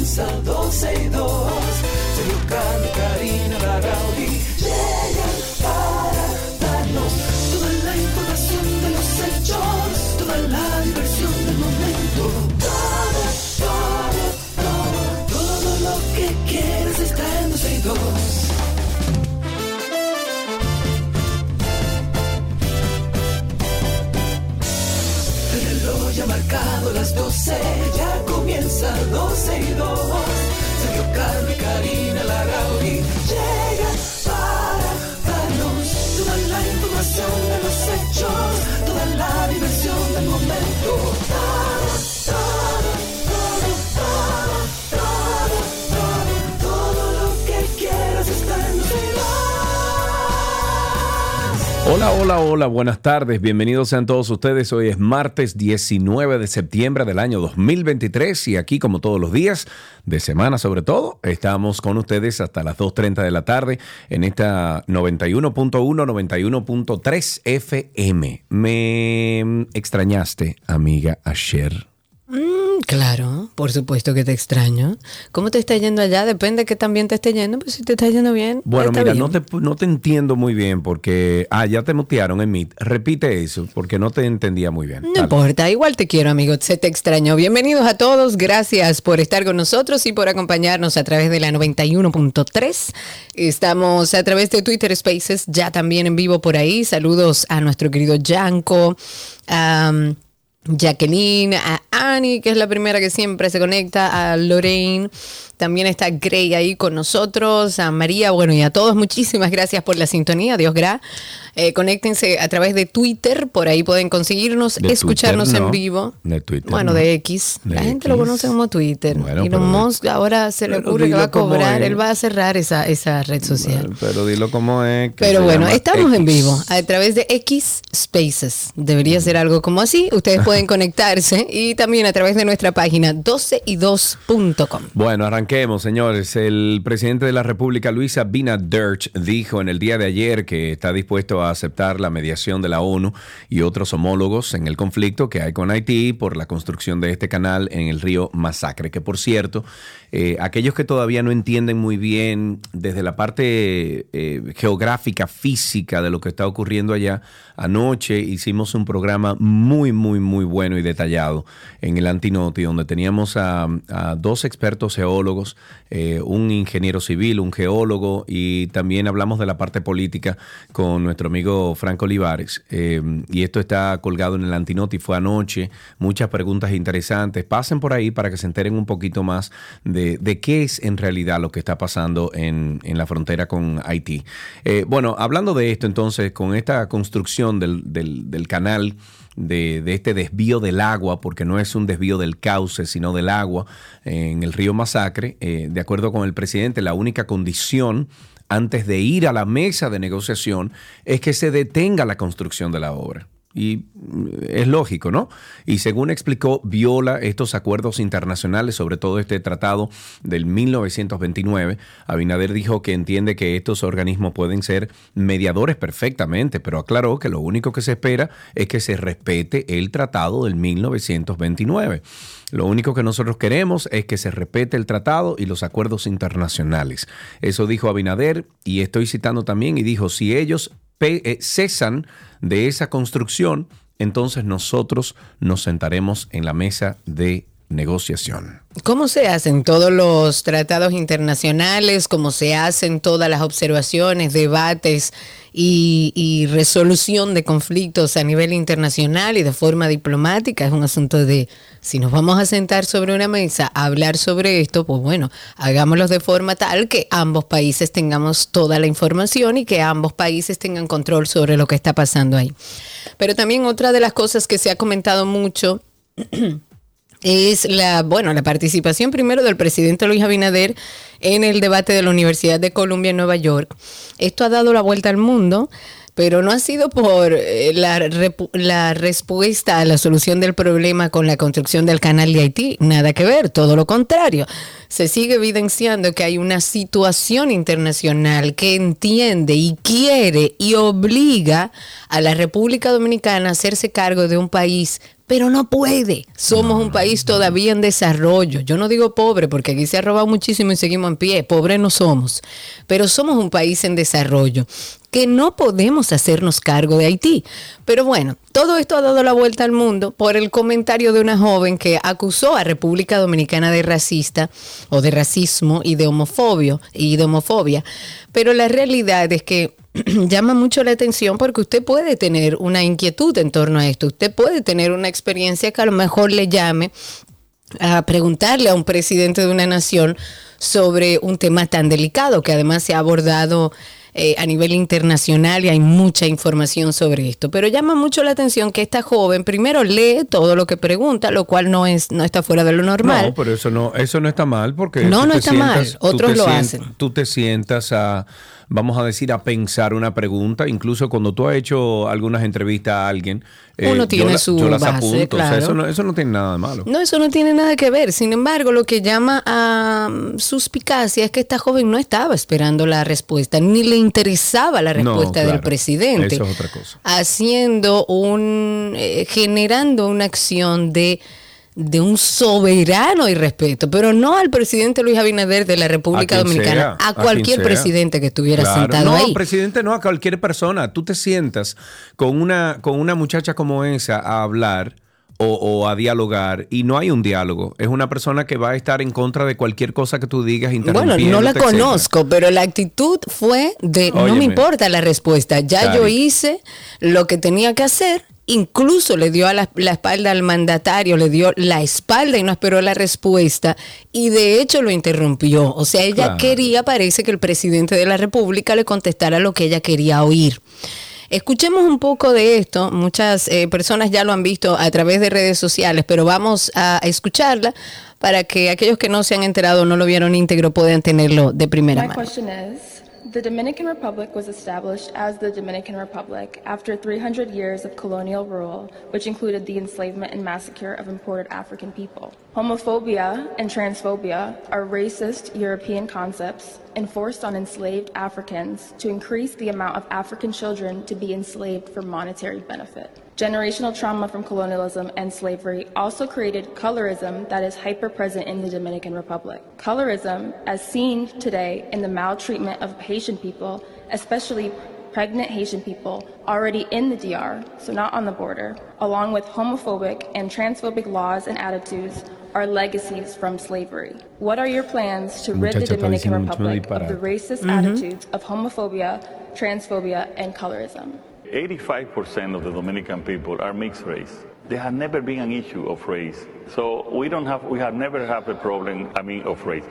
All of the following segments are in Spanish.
comienza 12 y 2. Sergio Carlos, Karina, Larrauri llegan para darnos toda la información de los hechos, toda la diversión del momento. Todo, todo, todo, todo lo que quieras está en 12 y 2. El reloj ya ha marcado las 12, ya comienza 12 y 2. Sergio Carlos y Karina Larrauri Hola, hola, hola, buenas tardes, bienvenidos sean todos ustedes. Hoy es martes 19 de septiembre del año 2023 y aquí como todos los días de semana sobre todo, estamos con ustedes hasta las 2.30 de la tarde en esta 91.1, 91.3 FM. Me extrañaste, amiga Asher. Mm, claro, por supuesto que te extraño. ¿Cómo te está yendo allá? Depende que también te esté yendo. Pues si te está yendo bien. Bueno, mira, bien. no te, no te entiendo muy bien porque... Ah, ya te mutearon en Meet. Repite eso porque no te entendía muy bien. No Dale. importa, igual te quiero, amigo. Se te extrañó. Bienvenidos a todos. Gracias por estar con nosotros y por acompañarnos a través de la 91.3. Estamos a través de Twitter Spaces, ya también en vivo por ahí. Saludos a nuestro querido Yanko. Jacqueline, a Annie, que es la primera que siempre se conecta, a Lorraine, también está Grey ahí con nosotros, a María, bueno, y a todos muchísimas gracias por la sintonía, Dios gra. Eh, conéctense a través de Twitter, por ahí pueden conseguirnos, De escucharnos Twitter, en vivo. De Twitter, Bueno, no. de X. De la gente lo conoce como Twitter. Bueno, Elon Musk ahora se le ocurre que va a cobrar, él va a cerrar esa, esa red social. Bueno, Pero dilo como es. que Pero bueno, estamos en vivo a través de X Spaces. Debería ser algo como así. Ustedes pueden conectarse y también a través de nuestra página 12y2.com. Bueno, arranquemos, señores. El presidente de la República, Luis Abinader, dijo en el día de ayer que está dispuesto a aceptar la mediación de la ONU y otros homólogos en el conflicto que hay con Haití por la construcción de este canal en el río Masacre. Que por cierto, eh, aquellos que todavía no entienden muy bien desde la parte eh, geográfica, física de lo que está ocurriendo allá, anoche hicimos un programa muy, muy, muy bueno y detallado en el Antinoti, donde teníamos a dos expertos geólogos, eh, un ingeniero civil, un geólogo, y también hablamos de la parte política con nuestro amigo Franco Olivares. Eh, y esto está colgado en el Antinoti, fue anoche, muchas preguntas interesantes. Pasen por ahí para que se enteren un poquito más de, de qué es en realidad lo que está pasando en, en la frontera con Haití. Eh, bueno, hablando de esto entonces, con esta construcción del, del- del canal, de, este desvío del agua, porque no es un desvío del cauce, sino del agua en el río Masacre, eh, de acuerdo con el presidente, la única condición antes de ir a la mesa de negociación es que se detenga la construcción de la obra. Y mm, es lógico, ¿no? Y según explicó, viola estos acuerdos internacionales, sobre todo este tratado del 1929. Abinader dijo que entiende que estos organismos pueden ser mediadores perfectamente, pero aclaró que lo único que se espera es que se respete el tratado del 1929. Lo único que nosotros queremos es que se respete el tratado y los acuerdos internacionales. Eso dijo Abinader y estoy citando también y dijo, si ellos eh, cesan de esa construcción, entonces nosotros nos sentaremos en la mesa de negociación. ¿Cómo se hacen todos los tratados internacionales? ¿Cómo se hacen todas las observaciones, debates y, y resolución de conflictos a nivel internacional y de forma diplomática? Es un asunto de, si nos vamos a sentar sobre una mesa a hablar sobre esto, pues bueno, hagámoslo de forma tal que ambos países tengamos toda la información y que ambos países tengan control sobre lo que está pasando ahí. Pero también otra de las cosas que se ha comentado mucho es la, bueno, la participación primero del presidente Luis Abinader en el debate de la Universidad de Columbia en Nueva York. Esto ha dado la vuelta al mundo, pero no ha sido por eh, la, la respuesta a la solución del problema con la construcción del canal de Haití, nada que ver, todo lo contrario. se sigue evidenciando que hay una situación internacional que entiende y quiere y obliga a la República Dominicana a hacerse cargo de un país pero no puede. Somos un país todavía en desarrollo. Yo no digo pobre porque aquí se ha robado muchísimo y seguimos en pie. Pobre no somos, pero somos un país en desarrollo que no podemos hacernos cargo de Haití. Pero bueno, todo esto ha dado la vuelta al mundo por el comentario de una joven que acusó a República Dominicana de racista o de racismo y de homofobia y de homofobia. Pero la realidad es que llama mucho la atención porque usted puede tener una inquietud en torno a esto, usted puede tener una experiencia que a lo mejor le llame a preguntarle a un presidente de una nación sobre un tema tan delicado que además se ha abordado eh, a nivel internacional y hay mucha información sobre esto. Pero llama mucho la atención que esta joven primero lee todo lo que pregunta, lo cual no es no está fuera de lo normal. No, pero eso no eso no está mal porque no no está mal. Otros lo hacen. Tú te sientas a vamos a decir, a pensar una pregunta. Incluso cuando tú has hecho algunas entrevistas a alguien, eh, uno tiene su base, Claro. eso, no, eso no tiene nada de malo. No, eso no tiene nada que ver. Sin embargo, lo que llama a mm, suspicacia es que esta joven no estaba esperando la respuesta, ni le interesaba la respuesta del presidente. Eso es otra cosa. Haciendo un, eh, generando una acción de de un soberano y respeto, pero no al presidente Luis Abinader de la República Dominicana, a, cualquier presidente que estuviera sentado no, ahí. No, presidente no, a cualquier persona. Tú te sientas con una, con una muchacha como esa a hablar o, a dialogar y no hay un diálogo. Es una persona que va a estar en contra de cualquier cosa que tú digas. Bueno, no la conozco, pero la actitud fue de no me importa la respuesta, ya yo hice lo que tenía que hacer incluso le dio a la, espalda al mandatario, le dio la espalda y no esperó la respuesta y de hecho lo interrumpió. O sea, ella quería, parece que el presidente de la República le contestara lo que ella quería oír. Escuchemos un poco de esto. Muchas eh, personas ya lo han visto a través de redes sociales, pero vamos a escucharla para que aquellos que no se han enterado o no lo vieron íntegro puedan tenerlo de primera mano. The Dominican Republic was established as the Dominican Republic after 300 years of colonial rule, which included the enslavement and massacre of imported African people. Homophobia and transphobia are racist European concepts enforced on enslaved Africans to increase the amount of African children to be enslaved for monetary benefit. Generational trauma from colonialism and slavery also created colorism that is hyper present in the Dominican Republic. Colorism, as seen today in the maltreatment of Haitian people, especially pregnant Haitian people already in the DR, so not on the border, along with homophobic and transphobic laws and attitudes, are legacies from slavery. What are your plans to rid the Dominican Republic of the racist mm-hmm. attitudes of homophobia, transphobia, and colorism? 85% of the Dominican people are mixed race. There has never been an issue of race. So we don't have, we have never had a problem, I mean, of race.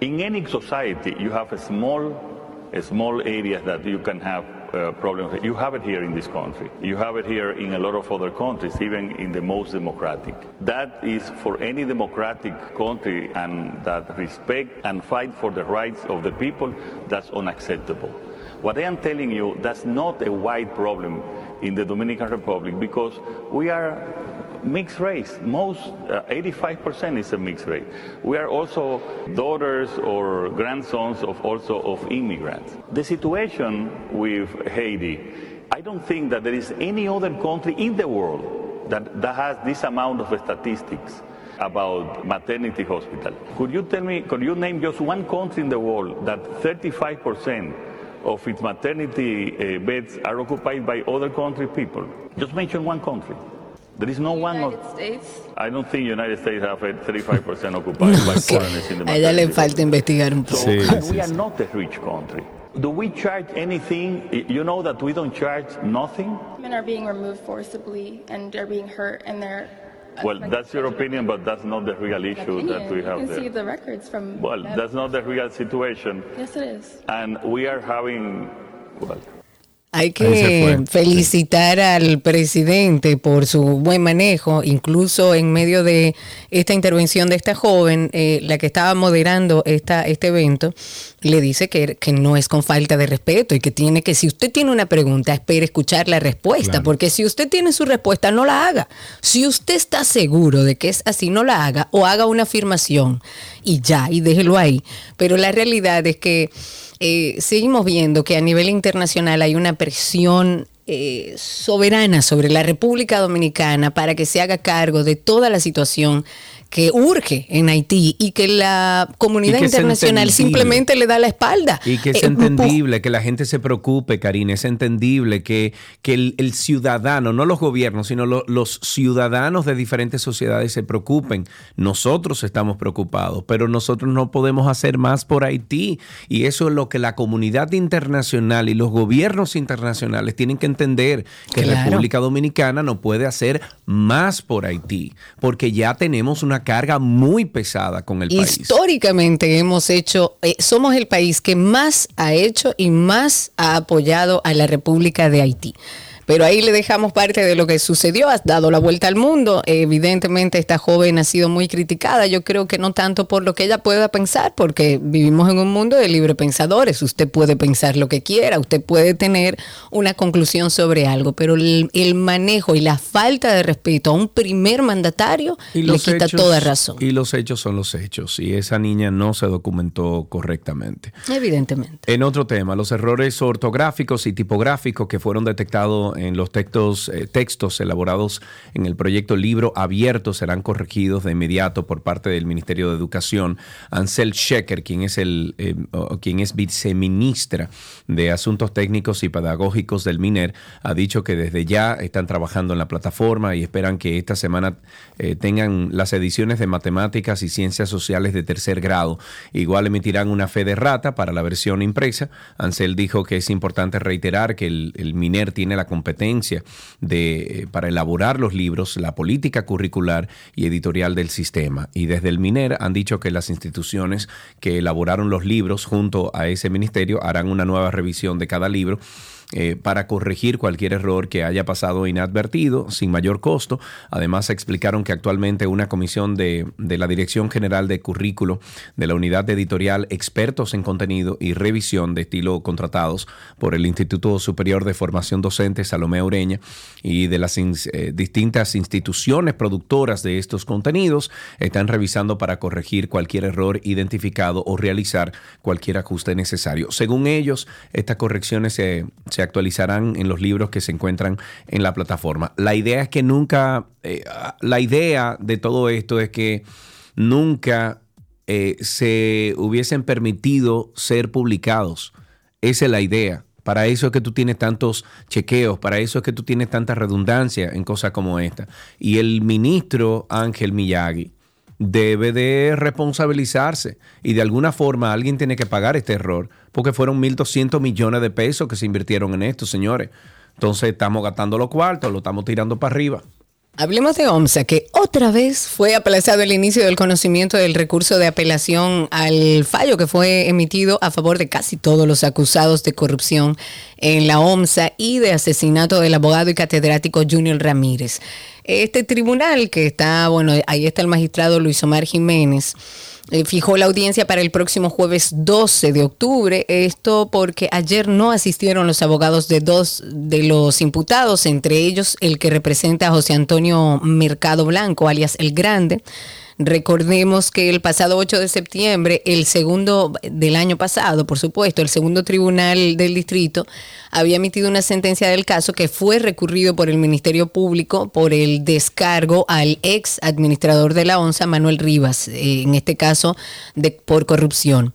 In any society, you have a small, a small area that you can have uh, problems. You have it here in this country. You have it here in a lot of other countries, even in the most democratic. That is for any democratic country and that respect and fight for the rights of the people, that's unacceptable. What I am telling you, that's not a wide problem in the Dominican Republic because we are mixed race. Most, uh, 85% is a mixed race. We are also daughters or grandsons of also of immigrants. The situation with Haiti, I don't think that there is any other country in the world that, that has this amount of statistics about maternity hospital. Could you tell me, could you name just one country in the world that 35 percent of its maternity uh, beds are occupied by other country people. Just mention one country. There is no one. United States. I don't think United States have 35% occupied no, by foreigners in the A ella le falta investigar un poco. So, sí, sí, we are not a rich country. Do we charge anything? You know that we don't charge nothing? Women are being removed forcibly and they're being hurt and they're well, that's your opinion, but that's not the real issue opinion. that we have you can there. see the records from. Well, that's not the real situation. Yes, it is. And we are having, well. Hay que felicitar al presidente por su buen manejo, incluso en medio de esta intervención de esta joven, eh, la que estaba moderando esta, este evento, le dice que, que, no es con falta de respeto y que tiene que, si usted tiene una pregunta, espere escuchar la respuesta, porque si usted tiene su respuesta, no la haga. Si usted está seguro de que es así, no la haga o haga una afirmación y ya, y déjelo ahí. Pero la realidad es que eh, seguimos viendo que a nivel internacional hay una presión eh, soberana sobre la República Dominicana para que se haga cargo de toda la situación que urge en Haití y que la comunidad internacional simplemente le da la espalda. Y que es eh, entendible que la gente se preocupe, Karina, es entendible que, que el, ciudadano, no los gobiernos, sino los ciudadanos de diferentes sociedades se preocupen. Nosotros estamos preocupados, pero nosotros no podemos hacer más por Haití. Y eso es lo que la comunidad internacional y los gobiernos internacionales tienen que entender, que la República Dominicana no puede hacer más por Haití, porque ya tenemos una carga muy pesada con el país. Históricamente hemos hecho, eh, somos el país que más ha hecho y más ha apoyado a la República de Haití. Pero ahí le dejamos parte de lo que sucedió, has dado la vuelta al mundo. Evidentemente esta joven ha sido muy criticada, yo creo que no tanto por lo que ella pueda pensar, porque vivimos en un mundo de libre pensadores, usted puede pensar lo que quiera, usted puede tener una conclusión sobre algo, pero el, manejo y la falta de respeto a un primer mandatario le quita toda razón. Y los hechos son los hechos, y esa niña no se documentó correctamente. Evidentemente. En otro tema, los errores ortográficos y tipográficos que fueron detectados en los textos, eh, textos elaborados en el proyecto Libro Abierto serán corregidos de inmediato por parte del Ministerio de Educación. Ansel Shecker, quien es, el, eh, quien es viceministra de Asuntos Técnicos y Pedagógicos del MINER, ha dicho que desde ya están trabajando en la plataforma y esperan que esta semana eh, tengan las ediciones de Matemáticas y Ciencias Sociales de tercer grado. Igual emitirán una fe de rata para la versión impresa. Ansel dijo que es importante reiterar que el, el MINER tiene la competencia de, eh, para elaborar los libros, la política curricular y editorial del sistema. Y desde el MINER han dicho que las instituciones que elaboraron los libros junto a ese ministerio harán una nueva revisión de cada libro eh, para corregir cualquier error que haya pasado inadvertido sin mayor costo. Además, explicaron que actualmente una comisión de, de la Dirección General de Currículo de la Unidad Editorial, expertos en contenido y revisión de estilo contratados por el Instituto Superior de Formación Docente Salomé Ureña y de las eh, distintas instituciones productoras de estos contenidos, están revisando para corregir cualquier error identificado o realizar cualquier ajuste necesario. Según ellos, estas correcciones se, se actualizarán en los libros que se encuentran en la plataforma. La idea es que nunca, eh, la idea de todo esto es que nunca eh, se hubiesen permitido ser publicados. Esa es la idea. Para eso es que tú tienes tantos chequeos, para eso es que tú tienes tanta redundancia en cosas como esta. Y el ministro Ángel Miyagi debe de responsabilizarse y de alguna forma alguien tiene que pagar este error porque fueron 1.200 millones de pesos que se invirtieron en esto, señores. Entonces estamos gastando los cuartos, lo estamos tirando para arriba. Hablemos de OMSA, que otra vez fue aplazado el inicio del conocimiento del recurso de apelación al fallo que fue emitido a favor de casi todos los acusados de corrupción en la OMSA y de asesinato del abogado y catedrático Junior Ramírez. Este tribunal que está, bueno, ahí está el magistrado Luis Omar Jiménez eh, fijó la audiencia para el próximo jueves 12 de octubre. Esto porque ayer no asistieron los abogados de dos de los imputados, entre ellos el que representa a José Antonio Mercado Blanco, alias El Grande Recordemos que el pasado 8 de septiembre, el segundo del año pasado, por supuesto, el segundo tribunal del distrito había emitido una sentencia del caso que fue recurrido por el Ministerio Público por el descargo al ex administrador de la ONSA, Manuel Rivas, eh, en este caso de, por corrupción.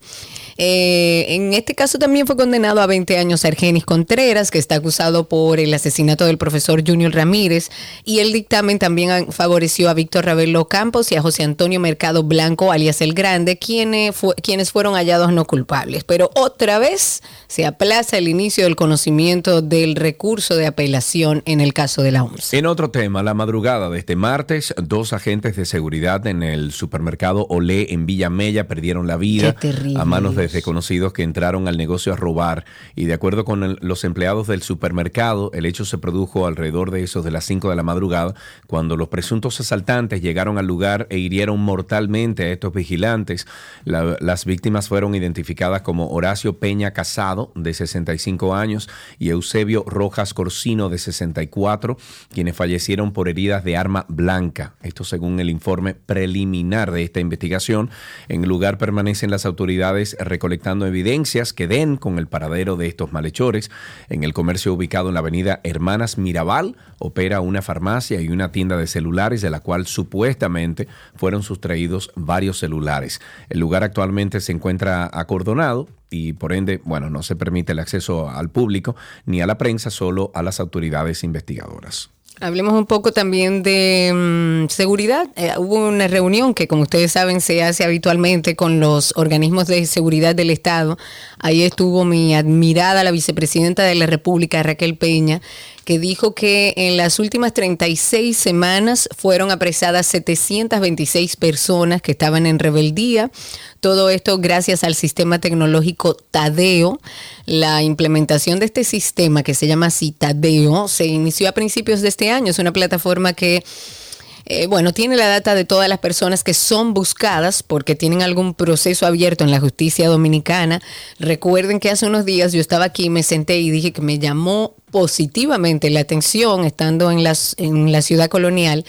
Eh, en este caso también fue condenado a 20 años Argenis Contreras, que está acusado por el asesinato del profesor Junior Ramírez, y el dictamen también favoreció a Víctor Ravelo Campos y a José Antonio Mercado Blanco, alias El Grande, quienes, quienes fueron hallados no culpables. Pero otra vez se aplaza el inicio del conocimiento del recurso de apelación en el caso de la OMS. En otro tema, la madrugada de este martes, dos agentes de seguridad en el supermercado Olé en Villa Mella perdieron la vida a manos de hombres desconocidos que entraron al negocio a robar y de acuerdo con los empleados del supermercado, el hecho se produjo alrededor de esos de las 5 de la madrugada cuando los presuntos asaltantes llegaron al lugar e hirieron mortalmente a estos vigilantes. La- las víctimas fueron identificadas como Horacio Peña Casado, de 65 años, y Eusebio Rojas Corsino, de 64, quienes fallecieron por heridas de arma blanca. Esto según el informe preliminar de esta investigación. En el lugar permanecen las autoridades recolectando evidencias que den con el paradero de estos malhechores. En el comercio ubicado en la avenida Hermanas Mirabal opera una farmacia y una tienda de celulares de la cual supuestamente fueron sustraídos varios celulares. El lugar actualmente se encuentra acordonado y por ende, bueno, no se permite el acceso al público ni a la prensa, solo a las autoridades investigadoras. Hablemos un poco también de mm, seguridad. Eh, hubo una reunión que, como ustedes saben, se hace habitualmente con los organismos de seguridad del Estado. Ahí estuvo mi admirada, la vicepresidenta de la República, Raquel Peña, que dijo que en las últimas 36 semanas fueron apresadas 726 personas que estaban en rebeldía. Todo esto gracias al sistema tecnológico Tadeo. La implementación de este sistema que se llama así Tadeo se inició a principios de este año. Es una plataforma que eh, bueno, tiene la data de todas las personas que son buscadas porque tienen algún proceso abierto en la justicia dominicana. Recuerden que hace unos días yo estaba aquí, me senté y dije que me llamó positivamente la atención estando en, las, en la ciudad colonial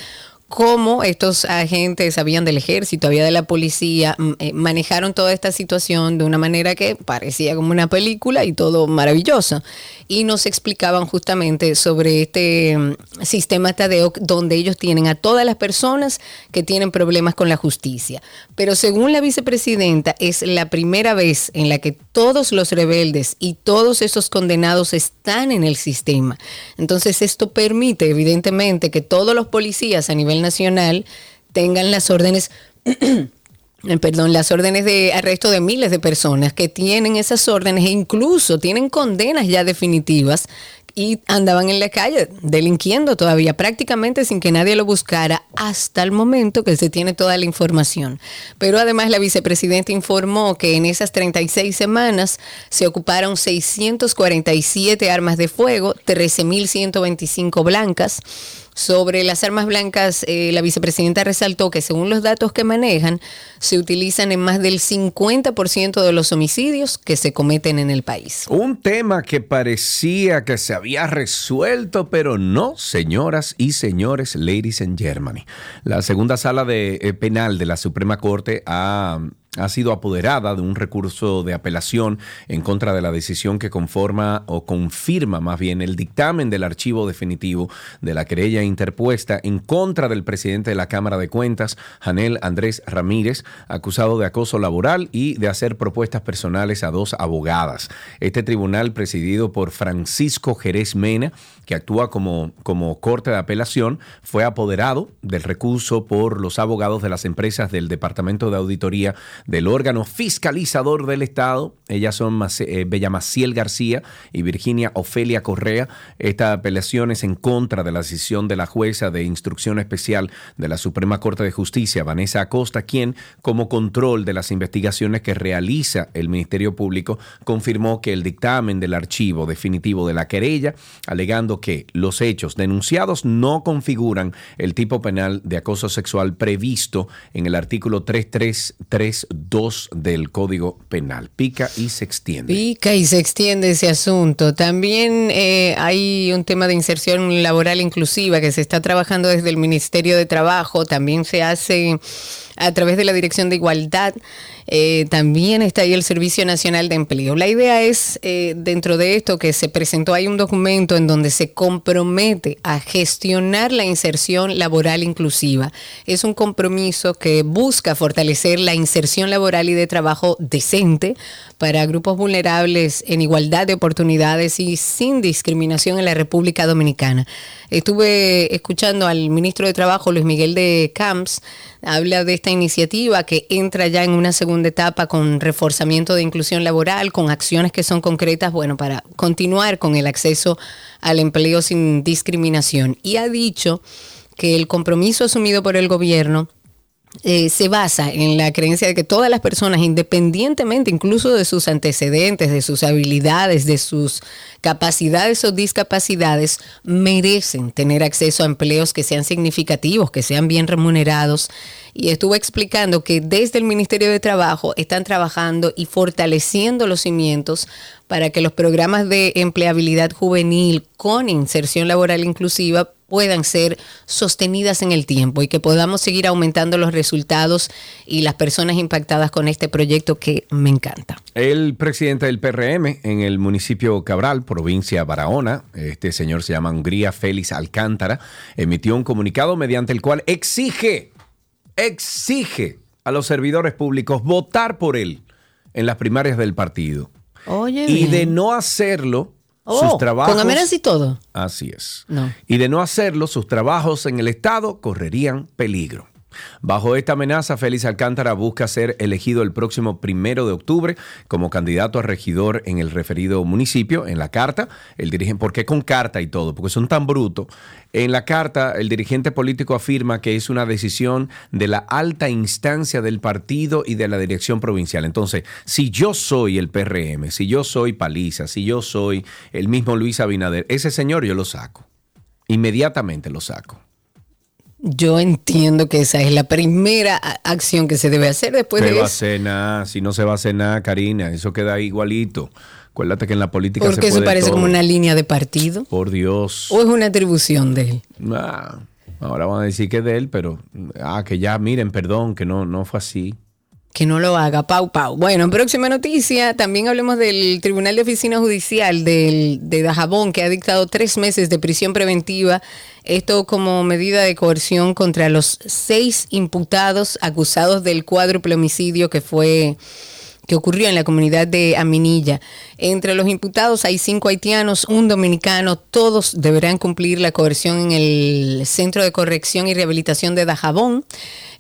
cómo estos agentes, habían del ejército, había de la policía, mm, eh, manejaron toda esta situación de una manera que parecía como una película y todo maravilloso. Y nos explicaban justamente sobre este mm, sistema Tadeo, donde ellos tienen a todas las personas que tienen problemas con la justicia. Pero según la vicepresidenta, es la primera vez en la que todos los rebeldes y todos esos condenados están en el sistema. Entonces esto permite, evidentemente, que todos los policías a nivel nacional tengan las órdenes eh, perdón, las órdenes de arresto de miles de personas que tienen esas órdenes e incluso tienen condenas ya definitivas y andaban en la calle delinquiendo todavía prácticamente sin que nadie lo buscara hasta el momento que se tiene toda la información. Pero además la vicepresidenta informó que en esas 36 semanas se ocuparon 647 armas de fuego, 13.125 blancas. Sobre las armas blancas, eh, la vicepresidenta resaltó que según los datos que manejan, se utilizan en más del 50% de los homicidios que se cometen en el país. Un tema que parecía que se había resuelto, pero no, señoras y señores, ladies and Germany. La segunda sala de, eh, penal de la Suprema Corte ha ha sido apoderada de un recurso de apelación en contra de la decisión que conforma o confirma más bien el dictamen del archivo definitivo de la querella interpuesta en contra del presidente de la Cámara de Cuentas, Janel Andrés Ramírez, acusado de acoso laboral y de hacer propuestas personales a dos abogadas. Este tribunal, presidido por Francisco Jerez Mena, que actúa como, como corte de apelación, fue apoderado del recurso por los abogados de las empresas del Departamento de Auditoría del órgano fiscalizador del Estado. Ellas son eh, Bella Maciel García y Virginia Ofelia Correa. Esta apelación es en contra de la decisión de la jueza de instrucción especial de la Suprema Corte de Justicia, Vanessa Acosta, quien, como control de las investigaciones que realiza el Ministerio Público, confirmó que el dictamen del archivo definitivo de la querella, alegando que los hechos denunciados no configuran el tipo penal de acoso sexual previsto en el artículo 3332 del Código Penal. Pica y se extiende. Pica y se extiende ese asunto. También eh, hay un tema de inserción laboral inclusiva que se está trabajando desde el Ministerio de Trabajo, también se hace a través de la Dirección de Igualdad, eh, también está ahí el Servicio Nacional de Empleo. La idea es, eh, dentro de esto que se presentó, hay un documento en donde se compromete a gestionar la inserción laboral inclusiva. Es un compromiso que busca fortalecer la inserción laboral y de trabajo decente para grupos vulnerables en igualdad de oportunidades y sin discriminación en la República Dominicana. Estuve escuchando al ministro de Trabajo, Luis Miguel de Camps, habla de esta iniciativa que entra ya en una segunda etapa con reforzamiento de inclusión laboral, con acciones que son concretas, bueno, para continuar con el acceso al empleo sin discriminación. Y ha dicho que el compromiso asumido por el gobierno eh, se basa en la creencia de que todas las personas, independientemente incluso de sus antecedentes, de sus habilidades, de sus capacidades o discapacidades, merecen tener acceso a empleos que sean significativos, que sean bien remunerados. Y estuvo explicando que desde el Ministerio de Trabajo están trabajando y fortaleciendo los cimientos para que los programas de empleabilidad juvenil con inserción laboral inclusiva puedan ser sostenidas en el tiempo y que podamos seguir aumentando los resultados y las personas impactadas con este proyecto que me encanta. El presidente del PRM en el municipio Cabral, provincia Barahona, este señor se llama Hungría Félix Alcántara, emitió un comunicado mediante el cual exige, exige a los servidores públicos votar por él en las primarias del partido. Oye, y bien. de no hacerlo, Oh, sus trabajos... Con amenazas y todo. Así es. No. Y de no hacerlo, sus trabajos en el Estado correrían peligro. Bajo esta amenaza, Félix Alcántara busca ser elegido el próximo primero de octubre como candidato a regidor en el referido municipio. En la carta, el dirigente, ¿por qué con carta y todo? Porque son tan brutos. En la carta, el dirigente político afirma que es una decisión de la alta instancia del partido y de la dirección provincial. Entonces, si yo soy el PRM, si yo soy Paliza, si yo soy el mismo Luis Abinader, ese señor yo lo saco. Inmediatamente lo saco. Yo entiendo que esa es la primera acción que se debe hacer después se de va a eso. hacer nada, si no se va a hacer nada, Karina, eso queda igualito. Acuérdate que en la política Porque se eso puede parece todo. como una línea de partido. Por Dios. ¿O es una atribución de él? Ah, ahora van a decir que es de él, pero ah, que ya miren, perdón, que no, no fue así. Que no lo haga, pau, pau. Bueno, próxima noticia, también hablemos del Tribunal de Oficina Judicial del, de Dajabón, que ha dictado tres meses de prisión preventiva, esto como medida de coerción contra los seis imputados acusados del cuádruple homicidio que fue que ocurrió en la comunidad de Aminilla. Entre los imputados hay cinco haitianos, un dominicano, todos deberán cumplir la coerción en el Centro de Corrección y Rehabilitación de Dajabón.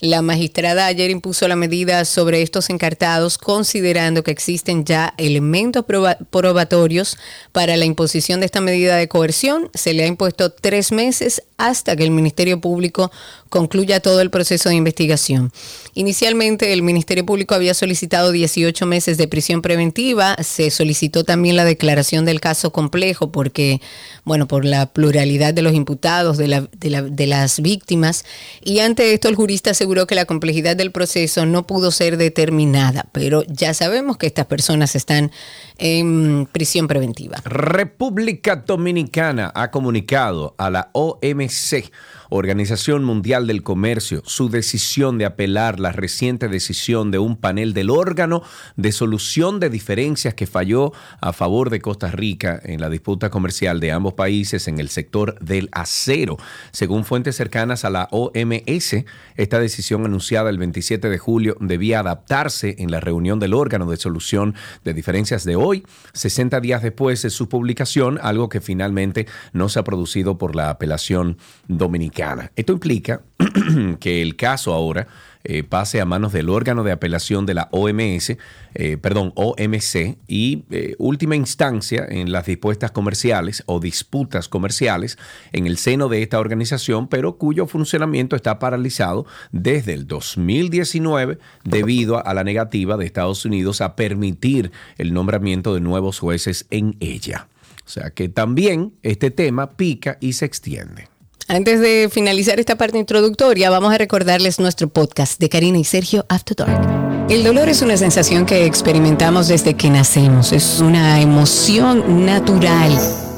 La magistrada ayer impuso la medida sobre estos encartados considerando que existen ya elementos proba- probatorios para la imposición de esta medida de coerción. Se le ha impuesto tres meses hasta que el Ministerio Público concluya todo el proceso de investigación. Inicialmente el Ministerio Público había solicitado 18 meses de prisión preventiva. Se solicitó también la declaración del caso complejo porque, bueno, por la pluralidad de los imputados, de, la- de la- de las víctimas. Y ante esto el jurista aseguró que la complejidad del proceso no pudo ser determinada. Pero ya sabemos que estas personas están en prisión preventiva. República Dominicana ha comunicado a la OMC, Organización Mundial del Comercio, su decisión de apelar la reciente decisión de un panel del órgano de solución de diferencias que falló a favor de Costa Rica en la disputa comercial de ambos países en el sector del acero. Según fuentes cercanas a la OMS, esta decisión anunciada el 27 de julio debía adaptarse en la reunión del órgano de solución de diferencias de hoy, 60 días después de su publicación, algo que finalmente no se ha producido por la apelación dominicana. Esto implica que el caso ahora eh, pase a manos del órgano de apelación de la OMS, eh, perdón, OMC, y eh, última instancia en las dispuestas comerciales o disputas comerciales en el seno de esta organización, pero cuyo funcionamiento está paralizado desde el 2019 debido a, a la negativa de Estados Unidos a permitir el nombramiento de nuevos jueces en ella. O sea que también este tema pica y se extiende. Antes de finalizar esta parte introductoria, vamos a recordarles nuestro podcast de Karina y Sergio After Dark. El dolor es una sensación que experimentamos desde que nacemos, es una emoción natural.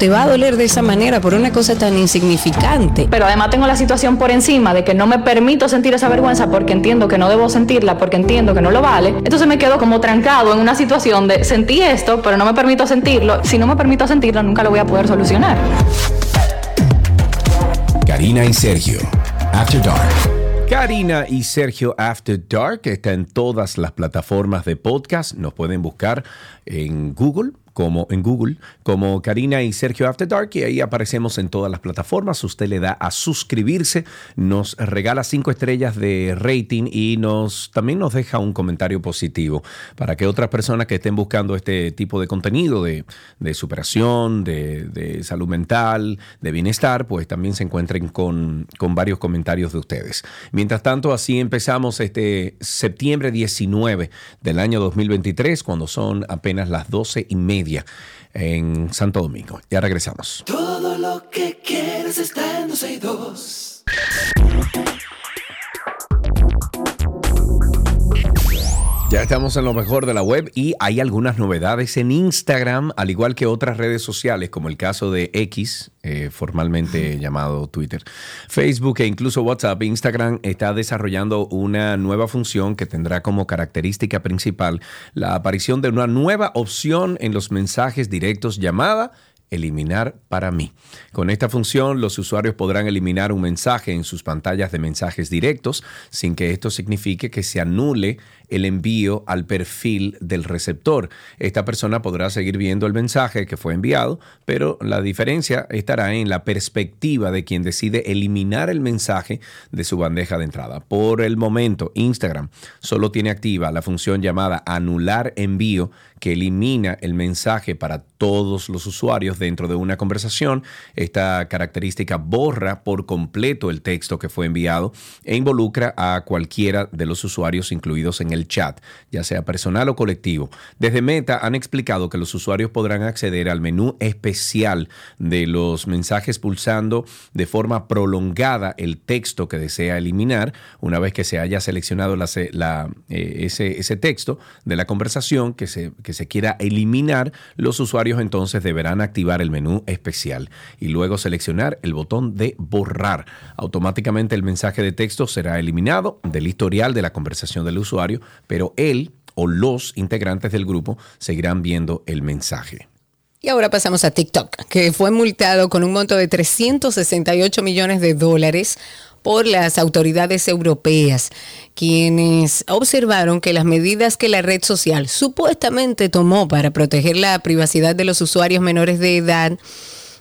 te va a doler de esa manera por una cosa tan insignificante. Pero además tengo la situación por encima de que no me permito sentir esa vergüenza porque entiendo que no debo sentirla, porque entiendo que no lo vale. Entonces me quedo como trancado en una situación de sentí esto, pero no me permito sentirlo. Si no me permito sentirlo, nunca lo voy a poder solucionar. Karina y Sergio, After Dark. Karina y Sergio After Dark está en todas las plataformas de podcast. Nos pueden buscar en Google como en Google, como Karina y Sergio After Dark, y ahí aparecemos en todas las plataformas. Usted le da a suscribirse, nos regala cinco estrellas de rating y nos también nos deja un comentario positivo para que otras personas que estén buscando este tipo de contenido de, de superación, de, de, salud mental, de bienestar, pues también se encuentren con, con varios comentarios de ustedes. Mientras tanto, así empezamos este septiembre 19 del año 2023, cuando son apenas las 12 y media en Santo Domingo. Ya regresamos. Todo lo que quieres está en 12 y 2. Ya estamos en lo mejor de la web y hay algunas novedades en Instagram, al igual que otras redes sociales, como el caso de X, eh, formalmente llamado Twitter, Facebook e incluso WhatsApp. Instagram está desarrollando una nueva función que tendrá como característica principal la aparición de una nueva opción en los mensajes directos llamada eliminar para mí. Con esta función, los usuarios podrán eliminar un mensaje en sus pantallas de mensajes directos sin que esto signifique que se anule el envío al perfil del receptor. Esta persona podrá seguir viendo el mensaje que fue enviado, pero la diferencia estará en la perspectiva de quien decide eliminar el mensaje de su bandeja de entrada. Por el momento, Instagram solo tiene activa la función llamada anular envío que elimina el mensaje para todos los usuarios dentro de una conversación. Esta característica borra por completo el texto que fue enviado e involucra a cualquiera de los usuarios incluidos en el chat, ya sea personal o colectivo. Desde Meta han explicado que los usuarios podrán acceder al menú especial de los mensajes pulsando de forma prolongada el texto que desea eliminar. Una vez que se haya seleccionado eh, ese, texto de la conversación que se quiera eliminar, los usuarios entonces deberán activar el menú especial y luego seleccionar el botón de borrar. Automáticamente el mensaje de texto será eliminado del historial de la conversación del usuario, pero él o los integrantes del grupo seguirán viendo el mensaje. Y ahora pasamos a TikTok, que fue multado con un monto de 368 millones de dólares por las autoridades europeas, quienes observaron que las medidas que la red social supuestamente tomó para proteger la privacidad de los usuarios menores de edad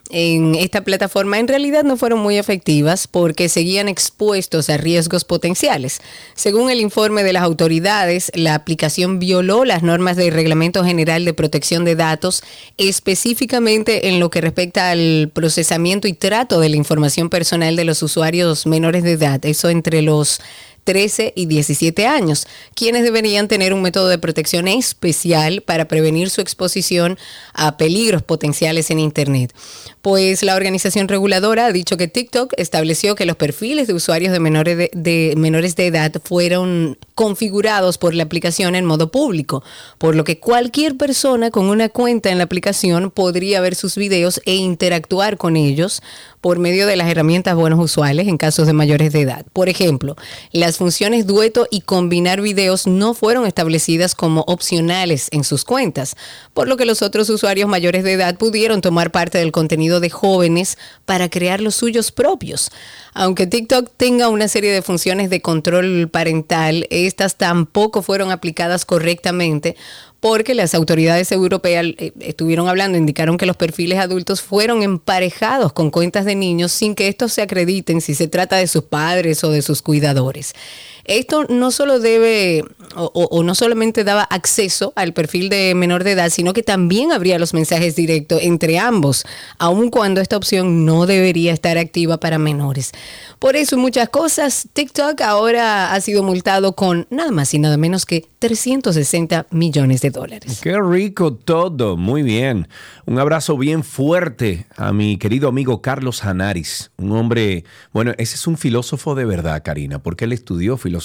en esta plataforma en realidad no fueron muy efectivas porque seguían expuestos a riesgos potenciales. Según el informe de las autoridades, la aplicación violó las normas del Reglamento General de Protección de Datos, específicamente en lo que respecta al procesamiento y trato de la información personal de los usuarios menores de edad, eso entre los 13 y 17 años, quienes deberían tener un método de protección especial para prevenir su exposición a peligros potenciales en Internet. Pues la organización reguladora ha dicho que TikTok estableció que los perfiles de usuarios de menores de, edad fueron configurados por la aplicación en modo público, por lo que cualquier persona con una cuenta en la aplicación podría ver sus videos e interactuar con ellos por medio de las herramientas buenos usuales en casos de mayores de edad. Por ejemplo, las funciones dueto y combinar videos no fueron establecidas como opcionales en sus cuentas, por lo que los otros usuarios mayores de edad pudieron tomar parte del contenido de jóvenes para crear los suyos propios. Aunque TikTok tenga una serie de funciones de control parental, estas tampoco fueron aplicadas correctamente porque las autoridades europeas eh, estuvieron hablando, indicaron que los perfiles adultos fueron emparejados con cuentas de niños sin que estos se acrediten si se trata de sus padres o de sus cuidadores. Esto no solo debe o, no solamente daba acceso al perfil de menor de edad, sino que también habría los mensajes directos entre ambos, aun cuando esta opción no debería estar activa para menores. Por eso muchas cosas, TikTok ahora ha sido multado con nada más y nada menos que 360 millones de dólares. Qué rico todo, muy bien. Un abrazo bien fuerte a mi querido amigo Carlos Hanaris, un hombre, bueno, ese es un filósofo de verdad, Karina, porque él estudió filosofía.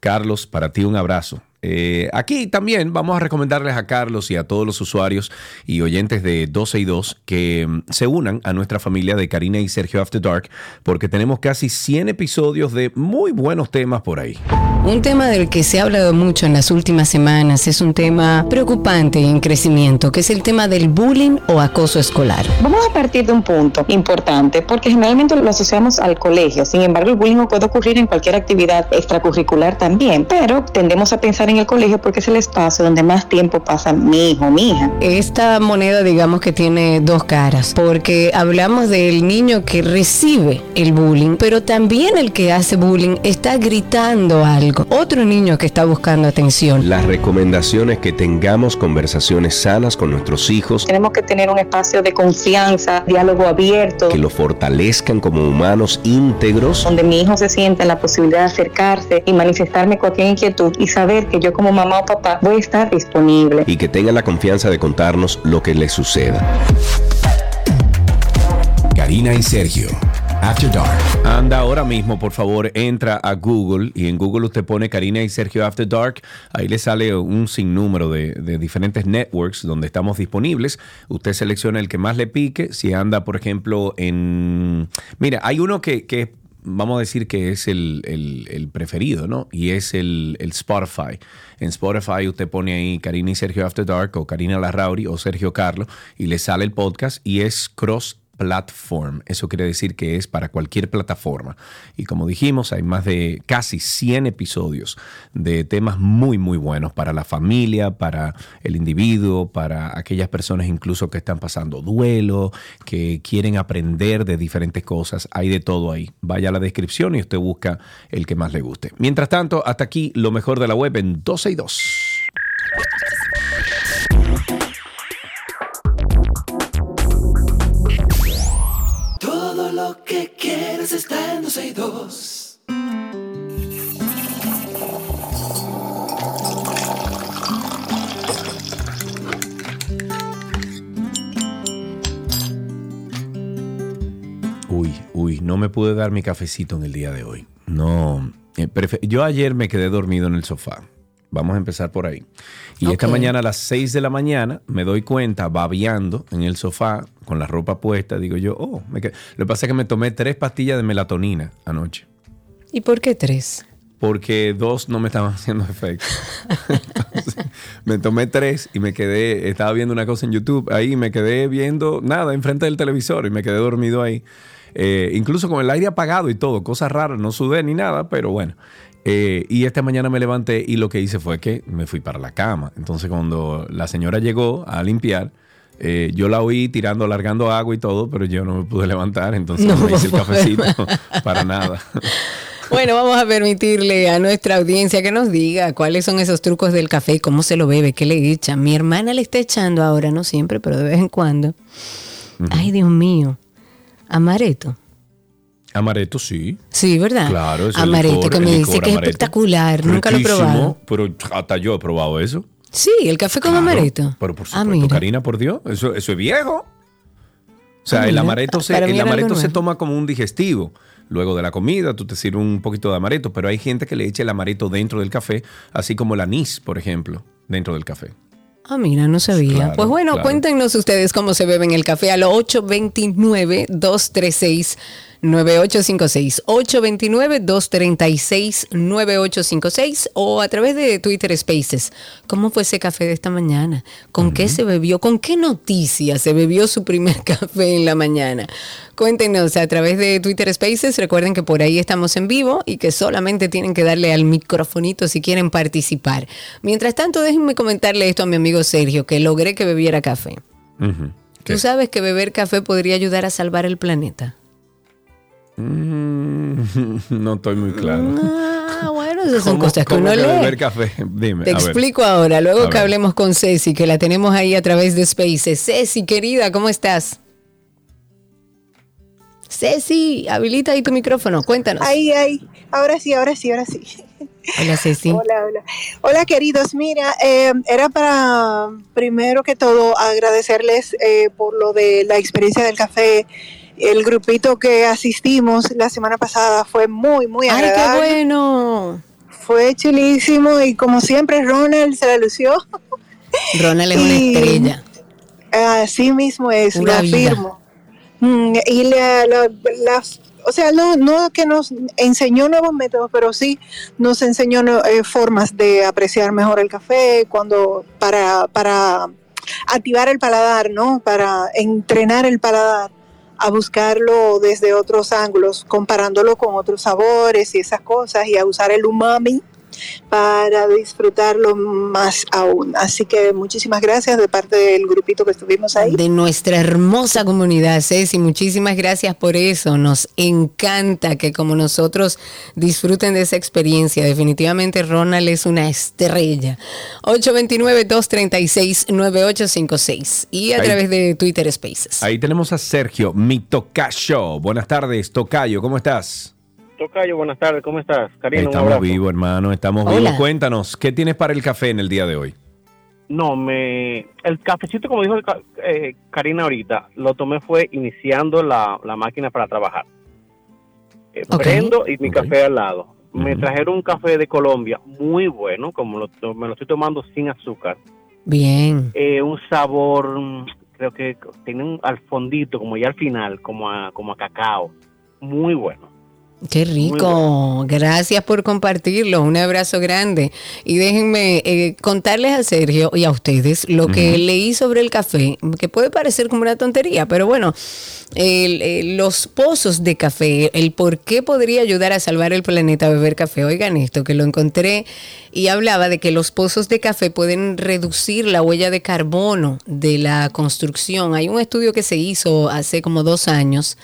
Carlos, para ti un abrazo. Eh, aquí también vamos a recomendarles a Carlos y a todos los usuarios y oyentes de 12 y 2 que mm, se unan a nuestra familia de Karina y Sergio After Dark porque tenemos casi 100 episodios de muy buenos temas por ahí. Un tema del que se ha hablado mucho en las últimas semanas es un tema preocupante y en crecimiento, que es el tema del bullying o acoso escolar. Vamos a partir de un punto importante, porque generalmente lo asociamos al colegio. Sin embargo, el bullying puede ocurrir en cualquier actividad extracurricular también, pero tendemos a pensar en el colegio porque es el espacio donde más tiempo pasa mi hijo, mi hija. Esta moneda, digamos que tiene dos caras, porque hablamos del niño que recibe el bullying, pero también el que hace bullying está gritando algo. Otro niño que está buscando atención. La recomendación es que tengamos conversaciones sanas con nuestros hijos, Tenemos que tener un espacio de confianza, diálogo abierto, que lo fortalezcan como humanos íntegros donde mi hijo se sienta en la posibilidad de acercarse y manifestarme cualquier inquietud y saber que yo como mamá o papá voy a estar disponible. y que tengan la confianza de contarnos lo que les suceda. Karina y Sergio. After Dark. Anda ahora mismo, por favor, entra a Google y en Google usted pone Karina y Sergio After Dark. Ahí le sale un sinnúmero de, de diferentes networks donde estamos disponibles. Usted selecciona el que más le pique. Si anda, por ejemplo, en... Mira, hay uno que, vamos a decir que es el, el- el preferido, ¿no? Y es el, el Spotify. En Spotify usted pone ahí Karina y Sergio After Dark o Karina Larrauri o Sergio Carlo y le sale el podcast y es cross platform. Eso quiere decir que es para cualquier plataforma. Y como dijimos, hay más de casi 100 episodios de temas muy, muy buenos para la familia, para el individuo, para aquellas personas incluso que están pasando duelo, que quieren aprender de diferentes cosas. Hay de todo ahí. Vaya a la descripción y usted busca el que más le guste. Mientras tanto, hasta aquí lo mejor de la web en 12 y 2. Uy, uy, no me pude dar mi cafecito en el día de hoy. No, eh, yo ayer me quedé dormido en el sofá Vamos a empezar por ahí. Y esta mañana a las 6 de la mañana me doy cuenta, babeando en el sofá con la ropa puesta. Digo yo, oh, me lo que pasa es que me tomé tres pastillas de melatonina anoche. ¿Y por qué tres? Porque dos no me estaban haciendo efecto. Entonces, me tomé tres y me quedé, estaba viendo una cosa en YouTube ahí, me quedé viendo nada enfrente del televisor y me quedé dormido ahí. Eh, incluso con el aire apagado y todo, cosas raras, no sudé ni nada, pero bueno. Eh, y esta mañana me levanté y lo que hice fue que me fui para la cama. Entonces cuando la señora llegó a limpiar, eh, yo la oí tirando, largando agua y todo, pero yo no me pude levantar, entonces no, me hice el cafecito para nada. Bueno, vamos a permitirle a nuestra audiencia que nos diga cuáles son esos trucos del café, cómo se lo bebe, qué le echa. Mi hermana le está echando ahora, no siempre, pero de vez en cuando. Ay, Dios mío. Amareto. Amaretto, sí. Sí, ¿verdad? Claro, eso Amaretto, licor, que me dice que es amaretto. espectacular. Nunca lo he probado. Pero hasta yo he probado eso. Sí, el café con Claro, amaretto. Pero por Ah, supuesto, mira. Karina, por Dios, eso, eso es viejo. O sea, Ah, el mira, amaretto, se, el amaretto se toma como un digestivo. Luego de la comida, tú te sirves un poquito de amaretto, pero hay gente que le echa el amaretto dentro del café, así como el anís, por ejemplo, dentro del café. Ah, mira, no sabía. Claro, pues bueno, claro. cuéntenos ustedes cómo se beben el café al 829-236-9856. 829-236-9856 o a través de Twitter Spaces. ¿Cómo fue ese café de esta mañana? ¿Con qué se bebió? ¿Con qué noticia se bebió su primer café en la mañana? Cuéntenos a través de Twitter Spaces. Recuerden que por ahí estamos en vivo y que solamente tienen que darle al microfonito si quieren participar. Mientras tanto, déjenme comentarle esto a mi amigo Sergio, que logré que bebiera café. ¿Tú sabes que beber café podría ayudar a salvar el planeta? Mm, no estoy muy claro. Ah, bueno, esas son ¿Cómo- cosas que uno que lee. beber café? Dime. Te a ver. explico ahora, luego A que ver. hablemos con Ceci, que la tenemos ahí a través de Spaces. Ceci, querida, ¿cómo estás? Ceci, habilita ahí tu micrófono, cuéntanos. Ay, ay, ahora sí, ahora sí, ahora sí. Hola, Ceci. Hola, hola. Hola, queridos. Mira, eh, era para, primero que todo, agradecerles eh, por lo de la experiencia del café. El grupito que asistimos la semana pasada fue muy, muy Ay, qué agradable. bueno. Fue chulísimo y como siempre Ronald se la lució. Ronald es una estrella. Así mismo es, lo afirmo. Mm, y la, la- la o sea, no, no que nos enseñó nuevos métodos, pero sí nos enseñó eh, formas de apreciar mejor el café, cuando para, para activar el paladar, ¿no? Para entrenar el paladar a buscarlo desde otros ángulos, comparándolo con otros sabores y esas cosas, y a usar el umami para disfrutarlo más aún. Así que muchísimas gracias de parte del grupito que estuvimos ahí. De nuestra hermosa comunidad, Ceci, muchísimas gracias por eso. Nos encanta que como nosotros disfruten de esa experiencia. Definitivamente Ronald es una estrella. 829-236-9856 y a través de Twitter Spaces. Ahí tenemos a Sergio, mi tocayo. Buenas tardes, tocayo, ¿cómo estás? Tocayo, buenas tardes, ¿cómo estás? Karina, estamos vivos, hermano, estamos vivos. Cuéntanos, ¿qué tienes para el café en el día de hoy? No, me el cafecito, como dijo eh, Karina ahorita, lo tomé fue iniciando la, máquina para trabajar. Eh, prendo y mi café al lado. Me trajeron un café de Colombia muy bueno, como me lo estoy tomando sin azúcar. Bien. Eh, un sabor, creo que tiene un al fondito, como ya al final, como a, como a cacao. Muy bueno. Qué rico, gracias por compartirlo, un abrazo grande. Y déjenme eh, contarles a Sergio y a ustedes lo que leí sobre el café, que puede parecer como una tontería, pero bueno, los pozos de café, el por qué podría ayudar a salvar el planeta a beber café. Oigan esto, que lo encontré y hablaba de que los pozos de café pueden reducir la huella de carbono de la construcción. Hay un estudio que se hizo hace como dos años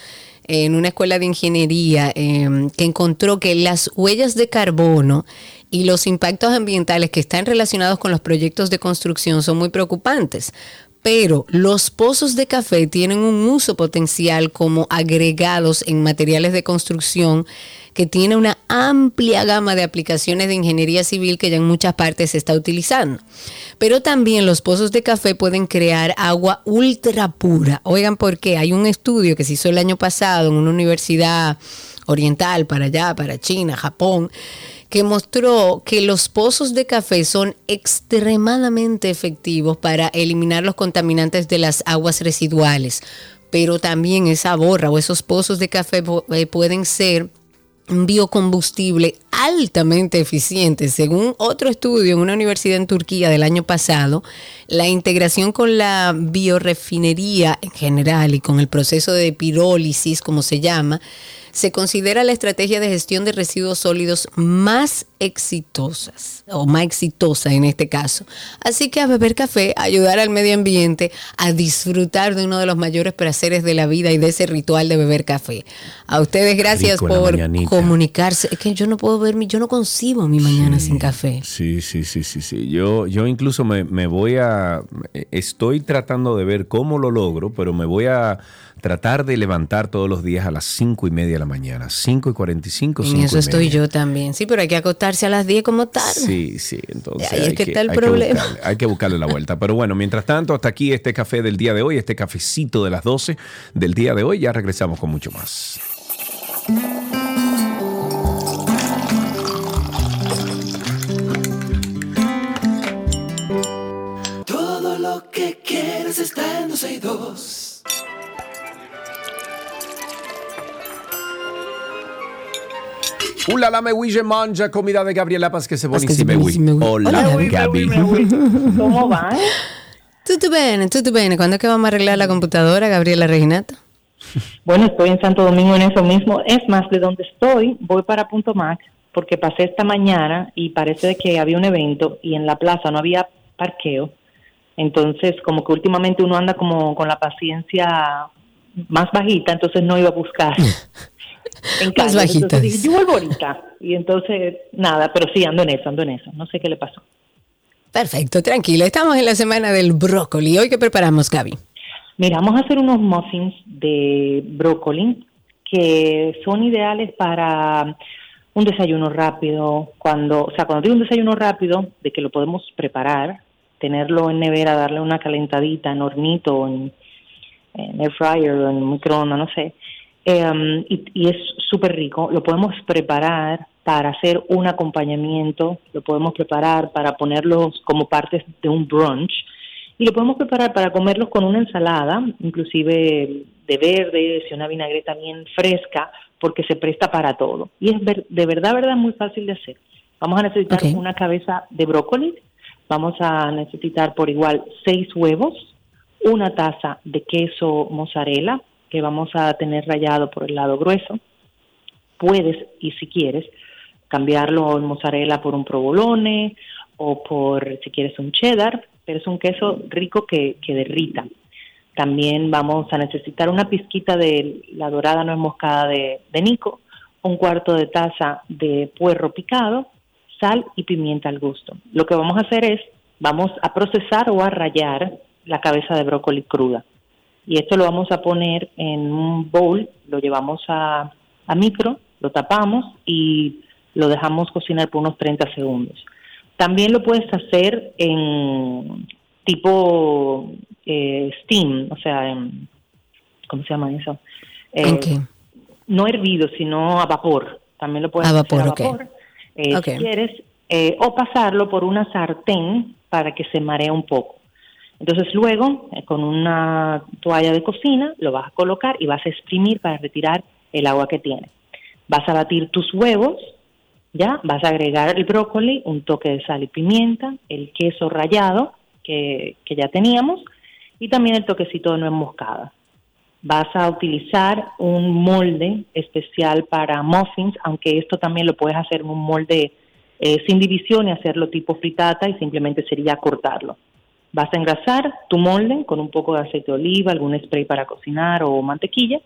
en una escuela de ingeniería em, que encontró que las huellas de carbono y los impactos ambientales que están relacionados con los proyectos de construcción son muy preocupantes. Pero los pozos de café tienen un uso potencial como agregados en materiales de construcción que tiene una amplia gama de aplicaciones de ingeniería civil que ya en muchas partes se está utilizando. Pero también los pozos de café pueden crear agua ultra pura. Oigan, ¿por qué? Hay un estudio que se hizo el año pasado en una universidad oriental, para allá, para China, Japón, que mostró que los pozos de café son extremadamente efectivos para eliminar los contaminantes de las aguas residuales. Pero también esa borra o esos pozos de café eh, pueden ser un biocombustible altamente eficiente. Según otro estudio en una universidad en Turquía del año pasado, la integración con la biorefinería en general y con el proceso de pirólisis, como se llama, se considera la estrategia de gestión de residuos sólidos más exitosas o más exitosa en este caso. Así que a beber café, ayudar al medio ambiente a disfrutar de uno de los mayores placeres de la vida y de ese ritual de beber café. A ustedes gracias por comunicarse. Es que yo no puedo ver mi, yo no concibo mi mañana sin café. Sí, sí, sí, sí, sí. Yo, yo incluso me, me voy a, estoy tratando de ver cómo lo logro, pero me voy a tratar de levantar todos los días a las 5 y media de la mañana, 5 y 45, 5 En eso estoy yo también, sí, pero hay que acostarse a las 10 como tal. Sí, sí, entonces Ahí hay, que, está el problema. hay que buscarle la vuelta. Pero bueno, mientras tanto, hasta aquí este café del día de hoy, este cafecito de las 12 del día de hoy, ya regresamos con mucho más. Todo lo que quieres está en 12 y 2. Hola, la me huye manja comida de Gabriela Paz que se buenísima. Hola, Hola Gabi. ¿Cómo va? Tutto bene, tutto bene. ¿Cuándo es que vamos a arreglar la computadora, Gabriela Reginata? Bueno, estoy en Santo Domingo en eso mismo. Es más, de donde estoy, voy para Punto Mac, porque pasé esta mañana y parece que había un evento y en la plaza no había parqueo. Entonces, como que últimamente uno anda como con la paciencia más bajita, entonces no iba a buscar. en. Más Entonces yo vuelvo ahorita. Y entonces, nada, pero sí, ando en eso, ando en eso. No sé qué le pasó. Perfecto, tranquilo. Estamos en la semana del brócoli. ¿Hoy qué preparamos, Gaby? Mira, vamos a hacer unos muffins de brócoli que son ideales para un desayuno rápido. Cuando, o sea, cuando digo un desayuno rápido, de que lo podemos preparar, tenerlo en nevera, darle una calentadita en hornito, en, en air fryer en microondas, no sé Em, y, es súper rico. Lo podemos preparar para hacer un acompañamiento, lo podemos preparar para ponerlos como partes de un brunch Y lo podemos preparar para comerlos con una ensalada, inclusive de verdes y una vinagreta bien fresca, porque se presta para todo. Y es de verdad, verdad, muy fácil de hacer. Vamos a necesitar una cabeza de brócoli, vamos a necesitar por igual seis huevos, una taza de queso mozzarella, que vamos a tener rallado por el lado grueso. Puedes, y si quieres, cambiarlo en mozzarella por un provolone o por, si quieres, un cheddar, pero es un queso rico que, que derrita. También vamos a necesitar una pizquita de la dorada nuez moscada de, de Nico, un cuarto de taza de puerro picado, sal y pimienta al gusto. Lo que vamos a hacer es, vamos a procesar o a rallar la cabeza de brócoli cruda. Y esto lo vamos a poner en un bowl, lo llevamos a, a micro, lo tapamos y lo dejamos cocinar por unos 30 segundos. También lo puedes hacer en tipo eh, steam, o sea, en, ¿cómo se llama eso? ¿En qué? No hervido, sino a vapor. También lo puedes A hacer a vapor, ok. vapor, eh, si quieres, eh, o pasarlo por una sartén para que se maree un poco. Entonces luego, eh, con una toalla de cocina, lo vas a colocar y vas a exprimir para retirar el agua que tiene. Vas a batir tus huevos, ya, vas a agregar el brócoli, un toque de sal y pimienta, el queso rallado que, que ya teníamos y también el toquecito de nuez moscada. Vas a utilizar un molde especial para muffins, aunque esto también lo puedes hacer en un molde eh, sin división y hacerlo tipo fritata y simplemente sería cortarlo. Vas a engrasar tu molde con un poco de aceite de oliva, algún spray para cocinar o mantequilla.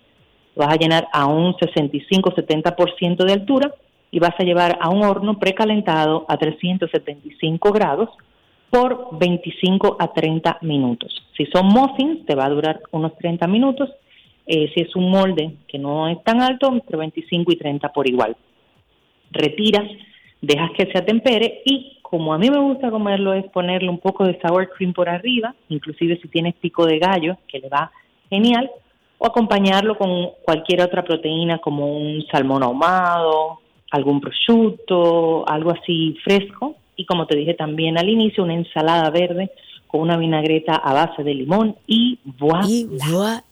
Vas a llenar a un 65-70% de altura y vas a llevar a un horno precalentado a 375 grados por 25 a 30 minutos. Si son muffins, te va a durar unos 30 minutos. Eh, si es un molde que no es tan alto, entre 25 y 30 por igual. Retiras, dejas que se atempere y como a mí me gusta comerlo es ponerle un poco de sour cream por arriba, inclusive si tienes pico de gallo, que le va genial, o acompañarlo con cualquier otra proteína como un salmón ahumado, algún prosciutto, algo así fresco. Y como te dije también al inicio, una ensalada verde con una vinagreta a base de limón y voilà. Y voilà.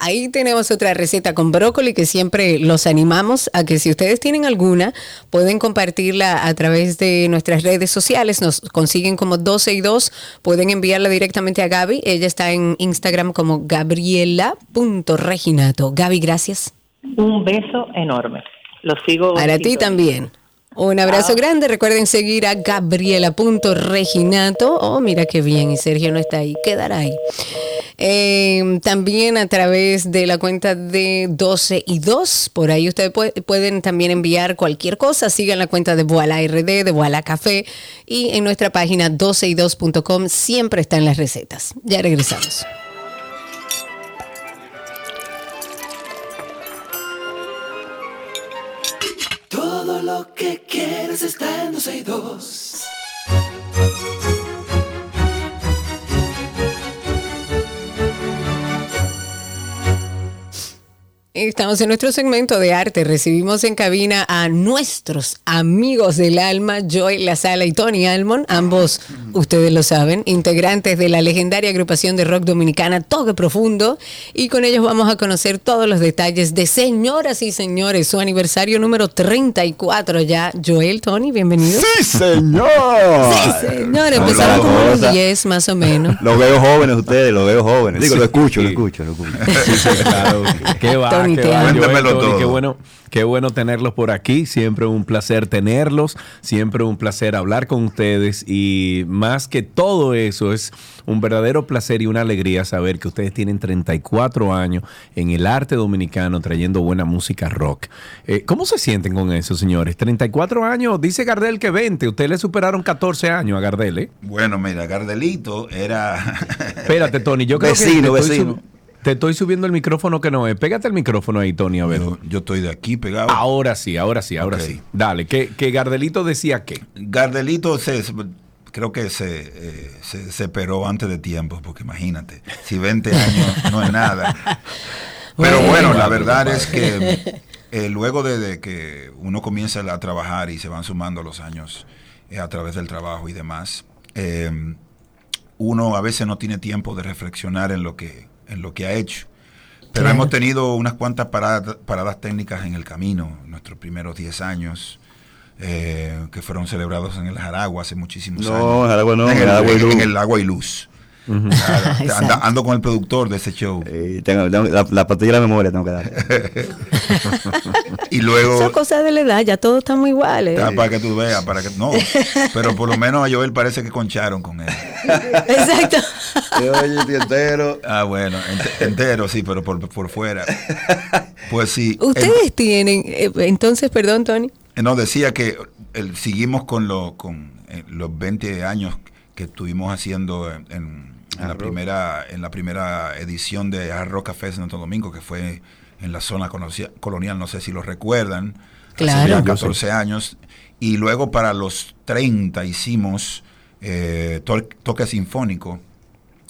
Ahí tenemos otra receta con brócoli que siempre los animamos a que si ustedes tienen alguna, pueden compartirla a través de nuestras redes sociales. Nos consiguen como 12 y 2. Pueden enviarla directamente a Gaby. Ella está en Instagram como gabriela.reginato. Gaby, gracias. Un beso enorme. Lo sigo. Para ti también. Un abrazo grande. Recuerden seguir a gabriela.reginato. Oh, mira qué bien. Y Sergio no está ahí. Quedará ahí. Eh, también a través de la cuenta de 12 y 2. Por ahí ustedes pue- pueden también enviar cualquier cosa. Sigan la cuenta de Voila RD, de Voila Café. Y en nuestra página 12y2.com siempre están las recetas. Ya regresamos. Todo lo que quieres está en 12 y 2. Estamos en nuestro segmento de arte. Recibimos en cabina a nuestros amigos del alma, Joy La Sala y Tony Almond, ambos, ustedes lo saben, integrantes de la legendaria agrupación de rock dominicana Toque Profundo. Y con ellos vamos a conocer todos los detalles de señoras y señores, su aniversario número 34 ya. Joel, Tony, bienvenidos. ¡Sí, señor! Sí, señor, empezaron como a los 10 más o menos. Los veo jóvenes ustedes, los veo jóvenes. Digo, lo escucho, lo escucho, lo escucho. Claro, qué va, Qué te va, amo. Joel, Cuéntemelo Tony, todo. qué bueno, qué bueno tenerlos por aquí. Siempre un placer tenerlos, siempre un placer hablar con ustedes y más que todo eso es un verdadero placer y una alegría saber que ustedes tienen 34 años en el arte dominicano trayendo buena música rock. Eh, ¿Cómo se sienten con eso, señores? 34 años, dice Gardel que 20, ustedes le superaron 14 años a Gardel, ¿eh? Bueno, mira, Gardelito era. Espérate, Tony, yo creo Vecino, que estoy, vecino. Te estoy subiendo el micrófono que no es. Pégate el micrófono ahí, Tony, a ver. Yo, estoy de aquí pegado. Ahora sí, ahora sí, ahora sí. Dale, que, que Gardelito decía que. Gardelito se, creo que se, eh, se separó antes de tiempo, porque imagínate, si 20 años no es nada. Pero Bueno. bueno, la verdad es que eh, luego de, de que uno comienza a trabajar y se van sumando los años eh, a través del trabajo y demás, eh, uno a veces no tiene tiempo de reflexionar en lo que, en lo que ha hecho. Pero Claro. hemos tenido unas cuantas paradas, paradas técnicas en el camino, nuestros primeros 10 años, eh, que fueron celebrados en el Jaragua hace muchísimos No, años. Jaragua no, en en el, el Agua y en- Luz. en el Agua y Luz. Anda- ando con el productor de ese show. tengo- tengo- la, la pastilla de la memoria tengo que dar. y luego Son cosas de la edad, ya todos estamos iguales. Ah, para que tú veas, para que no, pero por lo menos a Joel parece que concharon con él. Exacto. Oye, estoy entero. Ah, bueno, ente- entero sí, pero por, por fuera. Pues sí. Ustedes tienen, eh, entonces, perdón, Tony. Eh, No, decía que el- seguimos con, lo, con eh, los 20 años que estuvimos haciendo en, en- en la, primera, en la primera edición de Hard Rock Café de Santo Domingo, que fue en la zona colonial, no sé si lo recuerdan, Claro. hace ya Yo 14 años. Y luego para los 30 hicimos eh, to- toque sinfónico.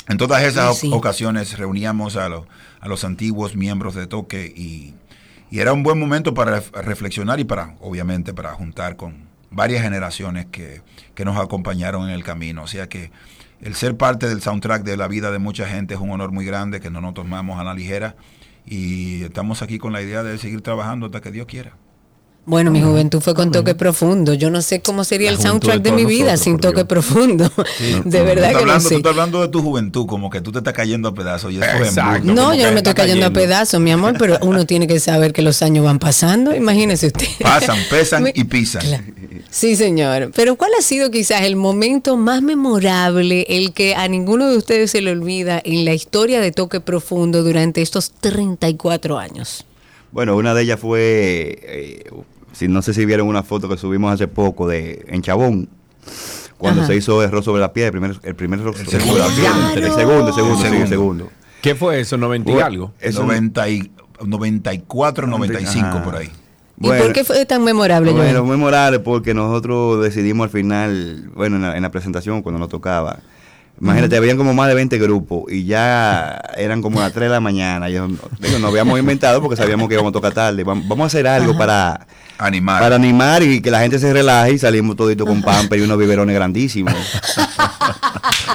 En todas esas Sí, sí. ocasiones reuníamos a, los- a los antiguos miembros de Toque y, y era un buen momento para ref- reflexionar y para, obviamente, para juntar con varias generaciones que, que nos acompañaron en el camino. O sea que el ser parte del soundtrack de la vida de mucha gente es un honor muy grande que no nos tomamos a la ligera y estamos aquí con la idea de seguir trabajando hasta que Dios quiera. Bueno, mi juventud fue con toque profundo. Yo no sé cómo sería el soundtrack de de mi vida nosotros, sin toque Dios. profundo. De Tú verdad que no hablando, Tú sé. estás hablando de tu juventud, como que tú te estás cayendo a pedazos y eso es Exacto. No, yo no me estoy está cayendo a cayendo. pedazos, mi amor, pero uno tiene que saber que los años van pasando. Imagínese usted. Pasan, pesan y pisan. Sí, señor. Pero ¿cuál ha sido quizás el momento más memorable, el que a ninguno de ustedes se le olvida en la historia de Toque Profundo durante estos 34 años? Bueno, una de ellas fue, eh, si no sé si vieron una foto que subimos hace poco de en Chabón, cuando Ajá. se hizo el rostro sobre la piedra, el primer, el primer rostro segundo. sobre la piedra, el segundo, el segundo, El sí, el segundo. ¿Qué fue eso? ¿90 y algo? eso- 90 y- 94, 95 Ajá. por ahí. ¿Y por qué fue tan memorable, Bueno, Joel? memorable porque nosotros decidimos al final, bueno, en la, en la presentación cuando nos tocaba, imagínate, habían como más de 20 grupos y ya eran como las 3 de la mañana. Yo, digo, nos habíamos inventado porque sabíamos que íbamos a tocar tarde. Vam- Vamos a hacer algo para animar. Para animar y que la gente se relaje y salimos todito con pamper y unos biberones grandísimos.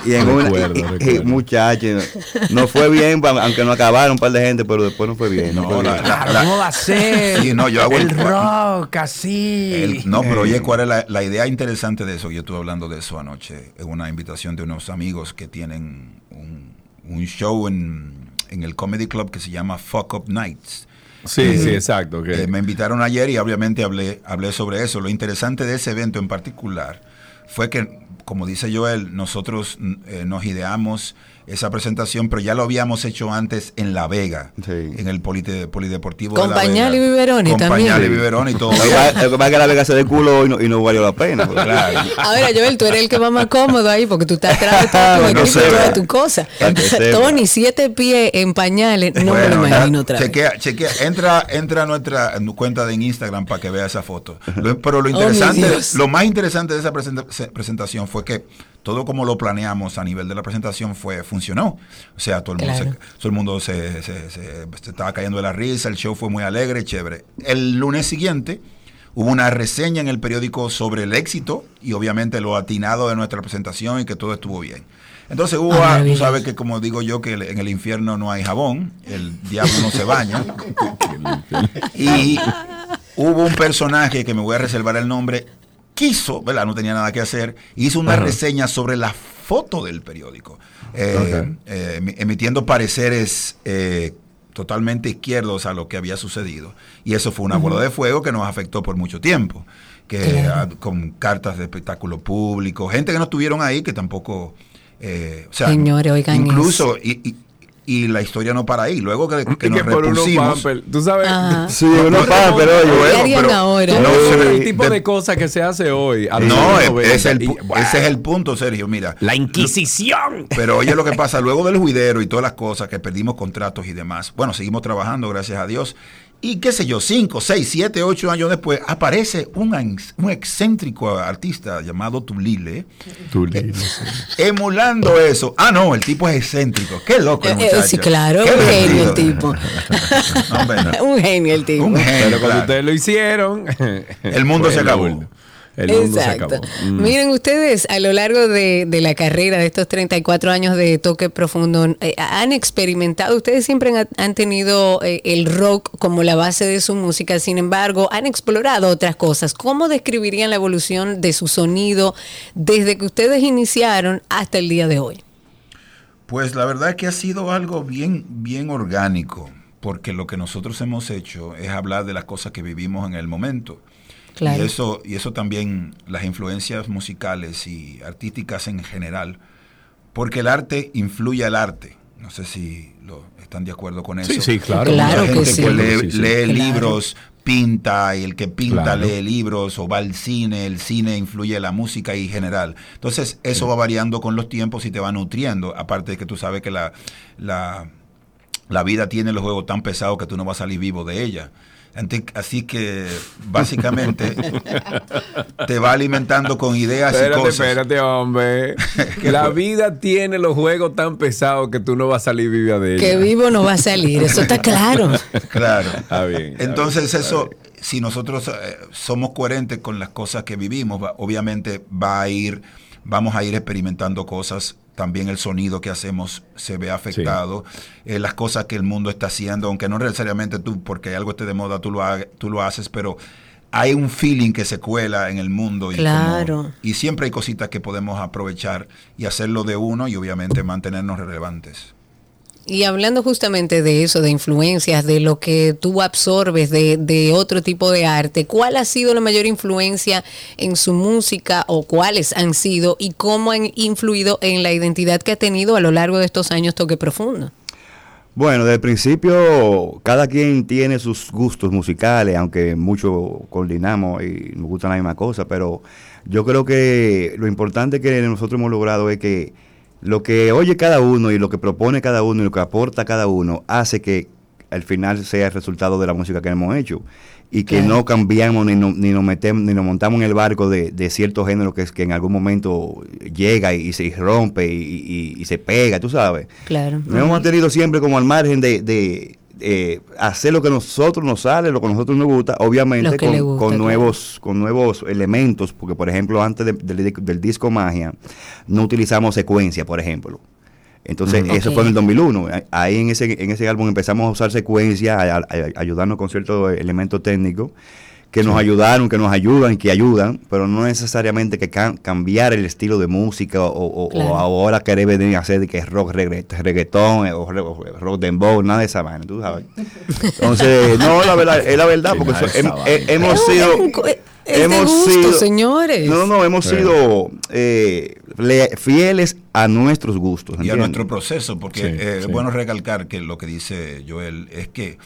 y en una, Recuerdo, y- y- recuerdo. muchachos, no fue bien, aunque nos acabaron un par de gente, pero después no fue bien. No, fue la- bien. la- la- ¿Cómo va a ser? Sí, no, yo hago el el- rock así. El- no, pero Eh. oye, ¿cuál es la, la idea interesante de eso? Yo estuve hablando de eso anoche en una invitación de unos amigos que tienen un, un show en, en el Comedy Club que se llama Fuck Up Nights. Sí, Eh, sí, exacto. eh, me invitaron ayer y obviamente hablé, hablé sobre eso. Lo interesante de ese evento en particular fue que, como dice Joel, nosotros eh, nos ideamos esa presentación, pero ya lo habíamos hecho antes en La Vega, en el polite- Polideportivo Con de La pañal Vega. y biberones Con también. pañal y biberones y todo. Lo que pasa- lo que pasa es que la Vega se de culo y no, y no valió la pena. Claro. Ahora, Joel, tú eres el que va más cómodo ahí porque tú estás atrás de todo tu No equipo sé, y toda cosa. Tony, siete pies en pañales, no me Bueno, lo ya, imagino otra vez. chequea, chequea, entra, entra a nuestra cuenta de Instagram para que vea esa foto. Lo- pero lo Oh, interesante, lo más interesante de esa presenta- se- presentación fue que todo como lo planeamos a nivel de la presentación fue funcionó. O sea, todo el mundo, Claro. se, todo el mundo se, se- se- se estaba cayendo de la risa, el show fue muy alegre, chévere. El lunes siguiente hubo una reseña en el periódico sobre el éxito y obviamente lo atinado de nuestra presentación y que todo estuvo bien. Entonces hubo, Ah, tú sabes que como digo yo, que en el infierno no hay jabón, el diablo no se baña. y hubo un personaje que me voy a reservar el nombre, quiso, ¿verdad? No tenía nada que hacer, hizo una Ajá. reseña sobre la foto del periódico, eh, eh, emi- emitiendo pareceres eh, totalmente izquierdos a lo que había sucedido. Y eso fue una bola de fuego que nos afectó por mucho tiempo. Que Claro. con cartas de espectáculo público, gente que no estuvieron ahí, que tampoco, eh, o sea, oigan incluso, y, y- y la historia no para ahí. Luego que, que nos que por unos repusimos, Tú sabes. Ajá. Sí, unos Pampers, oye. Bueno, ¿Qué harían pero- ahora? No, el tipo de- de cosas que se hace hoy. a No, es- 90, ese, es el, y- ese es el punto, Sergio. Mira, La Inquisición. pero oye lo que pasa, luego del juidero y todas las cosas que perdimos contratos y demás, bueno, seguimos trabajando, gracias a Dios. Y qué sé yo, cinco, seis, siete, ocho años después, aparece un, un excéntrico artista llamado Tulile, emulando eso. Ah, no, el tipo es excéntrico. Qué loco el Eh, eh, muchacho. sí, claro, Qué un genio el tipo. No, un genio el tipo. Un genio, Pero cuando claro. ustedes lo hicieron. El mundo fue se acabó. Último. El mundo se Exacto. acabó. Mm. Miren ustedes, a lo largo de, de la carrera de estos 34 años de toque profundo, eh, han experimentado, ustedes siempre han, han tenido eh, el rock como la base de su música, sin embargo, han explorado otras cosas. ¿Cómo describirían la evolución de su sonido desde que ustedes iniciaron hasta el día de hoy? Pues la verdad es que ha sido algo bien, bien orgánico, porque lo que nosotros hemos hecho es hablar de las cosas que vivimos en el momento. Claro. Y eso, y eso también, las influencias musicales y artísticas en general, porque el arte influye al arte. No sé si lo, están de acuerdo con eso. Sí, sí, claro. Claro Mucha que gente sí. que lee, Sí, sí. lee Claro. libros, pinta, y el que pinta Claro. lee libros, o va al cine, el cine influye en la música y general. Entonces, eso va variando con los tiempos y te va nutriendo, aparte de que tú sabes que la, la, la vida tiene los juegos tan pesados que tú no vas a salir vivo de ella. Así que básicamente te va alimentando con ideas y cosas. espérate, hombre. La vida tiene los juegos tan pesados que tú no vas a salir viva de ella. Que vivo no va a salir, eso está claro. Claro. Está bien. está Entonces bien, eso, bien. si nosotros eh, somos coherentes con las cosas que vivimos, va- obviamente va a ir, vamos a ir experimentando cosas. También el sonido que hacemos se ve afectado. Eh, las cosas que el mundo está haciendo, aunque no necesariamente tú, porque algo esté de moda, tú lo, ha- tú lo haces, pero hay un feeling que se cuela en el mundo. Y como- Claro. y siempre hay cositas que podemos aprovechar y hacerlo de uno y obviamente mantenernos relevantes. Y hablando justamente de eso, de influencias, de lo que tú absorbes de, de otro tipo de arte, ¿cuál ha sido la mayor influencia en su música o cuáles han sido y cómo han influido en la identidad que ha tenido a lo largo de estos años Toque Profundo? Bueno, desde el principio cada quien tiene sus gustos musicales, aunque mucho coordinamos y nos gustan la misma cosa, pero yo creo que lo importante que nosotros hemos logrado es que lo que oye cada uno y lo que propone cada uno y lo que aporta cada uno hace que al final sea el resultado de la música que hemos hecho y que no cambiamos ni, no- ni nos metemos ni nos montamos en el barco de, de cierto género que, es, que en algún momento llega y, se rompe y, y- y se pega, tú sabes. Claro. Nos hemos mantenido siempre como al margen de, de, eh, hacer lo que a nosotros nos sale, lo que a nosotros nos gusta, obviamente con, le gusta, con claro. nuevos con nuevos elementos, porque por ejemplo antes de- del, di- del disco Magia no utilizamos secuencia, por ejemplo. Entonces, Ujú. eso fue en el 2001. Ahí en ese, en ese álbum empezamos a usar secuencia, a, a- a ayudarnos con ciertos elementos técnicos que nos ayudaron, que nos ayudan, que ayudan, pero no necesariamente que cam- cambiar el estilo de música o, o- o Claro. ahora querer venir a hacer de que es rock regga- reggaetón eh, o, re- o rock dembow, nada de esa vaina, tú sabes. Entonces, no, la verdad, es la verdad, porque eso- de hem- he- hemos sido... Es de hemos gusto, sido- señores. No, no, hemos sido eh, le- fieles a nuestros gustos. y a nuestro proceso, porque Sí, eh, sí. es bueno recalcar que lo que dice Joel es que,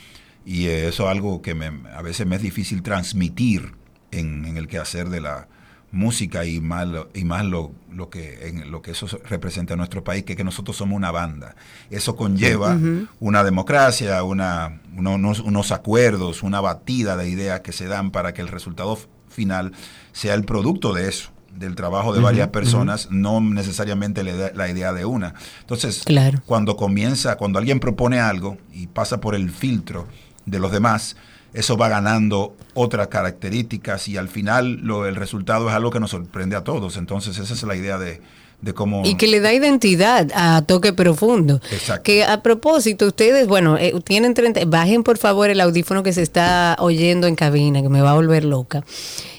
y eso es algo que me- a veces me es difícil transmitir en, en el quehacer de la música y más, lo, y más lo, lo que, en lo que eso representa a nuestro país, que, que nosotros somos una banda. Eso conlleva una democracia, una, uno- unos, unos acuerdos, una batida de ideas que se dan para que el resultado final sea el producto de eso del trabajo de varias personas, no necesariamente la idea, la idea de una. Entonces, Claro. cuando comienza, cuando alguien propone algo y pasa por el filtro de los demás, eso va ganando otras características y al final lo, el resultado es algo que nos sorprende a todos. Entonces, esa es la idea de, de cómo... Y que le da identidad a toque profundo. Exacto. Que a propósito, ustedes, bueno, eh, tienen 30, bajen por favor el audífono que se está oyendo en cabina, que me va a volver loca.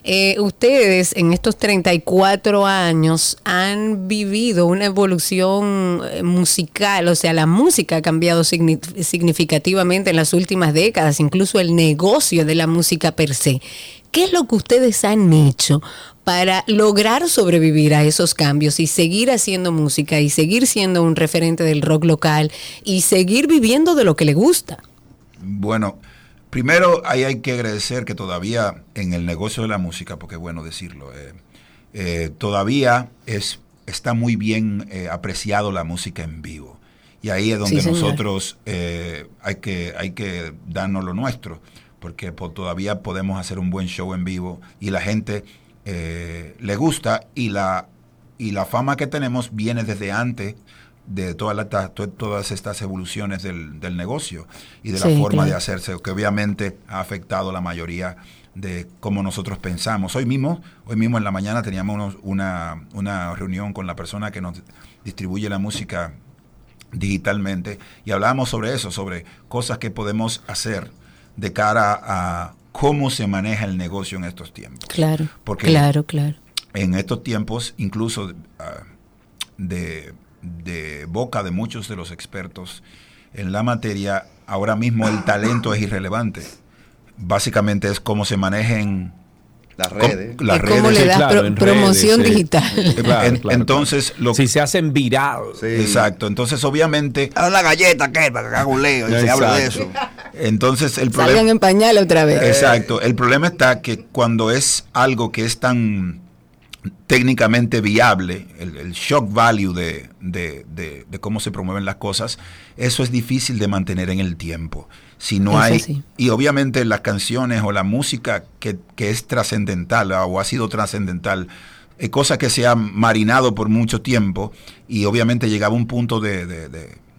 Eh, ustedes en estos 34 años han vivido una evolución eh, musical, o sea, la música ha cambiado signi- significativamente en las últimas décadas, incluso el negocio de la música per se. ¿Qué es lo que ustedes han hecho para lograr sobrevivir a esos cambios y seguir haciendo música y seguir siendo un referente del rock local y seguir viviendo de lo que le gusta? Bueno, primero ahí hay que agradecer que todavía en el negocio de la música, porque es bueno decirlo, eh, eh, todavía es, está muy bien eh, apreciado la música en vivo. Y ahí es donde Sí, nosotros eh, hay, que, hay que darnos lo nuestro, porque po- todavía podemos hacer un buen show en vivo y la gente eh, le gusta y la, y la fama que tenemos viene desde antes de todas, las- to- todas estas evoluciones del, del negocio y de la forma claro. de hacerse, que obviamente ha afectado la mayoría de cómo nosotros pensamos. Hoy mismo, hoy mismo en la mañana teníamos una, una reunión con la persona que nos distribuye la música digitalmente y hablábamos sobre eso, sobre cosas que podemos hacer de cara a cómo se maneja el negocio en estos tiempos. Claro, Porque claro, claro. en estos tiempos, incluso ah, de, de boca de muchos de los expertos en la materia, ahora mismo el talento es irrelevante. Básicamente es cómo se manejen Las redes. las Y cómo redes. le das claro, pro- en promoción redes, sí. digital. Claro, En- claro, entonces, lo Si se hacen viral. Exacto. Entonces, obviamente. A una galleta que para que haga un leo y se habla de eso. Entonces, el Salgan problema. en pañal otra vez. Exacto. El problema está que cuando es algo que es tan técnicamente viable, el, el shock value de, de- de- de cómo se promueven las cosas, eso es difícil de mantener en el tiempo. Si no Eso hay, sí. y obviamente las canciones o la música que, que es trascendental ah, o ha sido trascendental, es cosa que se ha marinado por mucho tiempo y obviamente llegaba un punto de-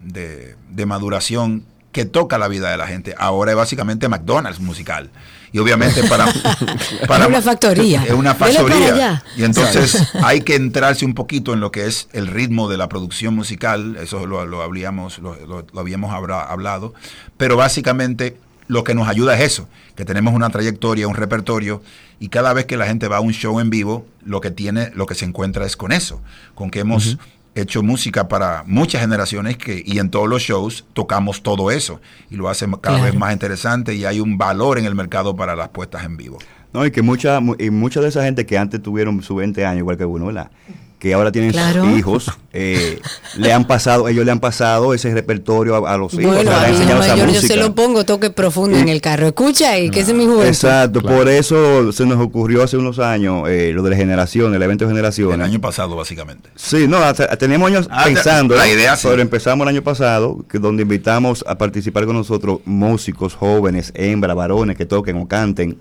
de maduración que toca la vida de la gente. Ahora es básicamente McDonald's musical. Y obviamente para... Es una factoría. Es una factoría. Y entonces hay que entrarse un poquito en lo que es el ritmo de la producción musical, eso lo, lo habríamos, lo, lo- lo habíamos hablado, pero básicamente lo que nos ayuda es eso, que tenemos una trayectoria, un repertorio, y cada vez que la gente va a un show en vivo, lo que tiene, lo que se encuentra es con eso, con que hemos hecho música para muchas generaciones que, y en todos los shows tocamos todo eso, y lo hace cada Claro. vez más interesante y hay un valor en el mercado para las puestas en vivo. No, y que mucha, mu- y mucha de esa gente que antes tuvieron sus 20 años, igual que uno, ¿verdad? Que ahora tienen Claro. sus hijos, eh, le han pasado, ellos le han pasado ese repertorio a, a los hijos, Bueno, o sea, a han mi hijo enseñado esa mayor yo música. se lo pongo toque profundo en el carro. Escucha ahí, que ese es mi juventud. Exacto, por eso se nos ocurrió hace unos años eh, lo de la generación, el evento de generación. El año pasado, básicamente. Sí, no, hasta- tenemos años Ah, pensando, la idea sí. pero empezamos el año pasado, que donde invitamos a participar con nosotros músicos jóvenes, hembras, varones que toquen o canten,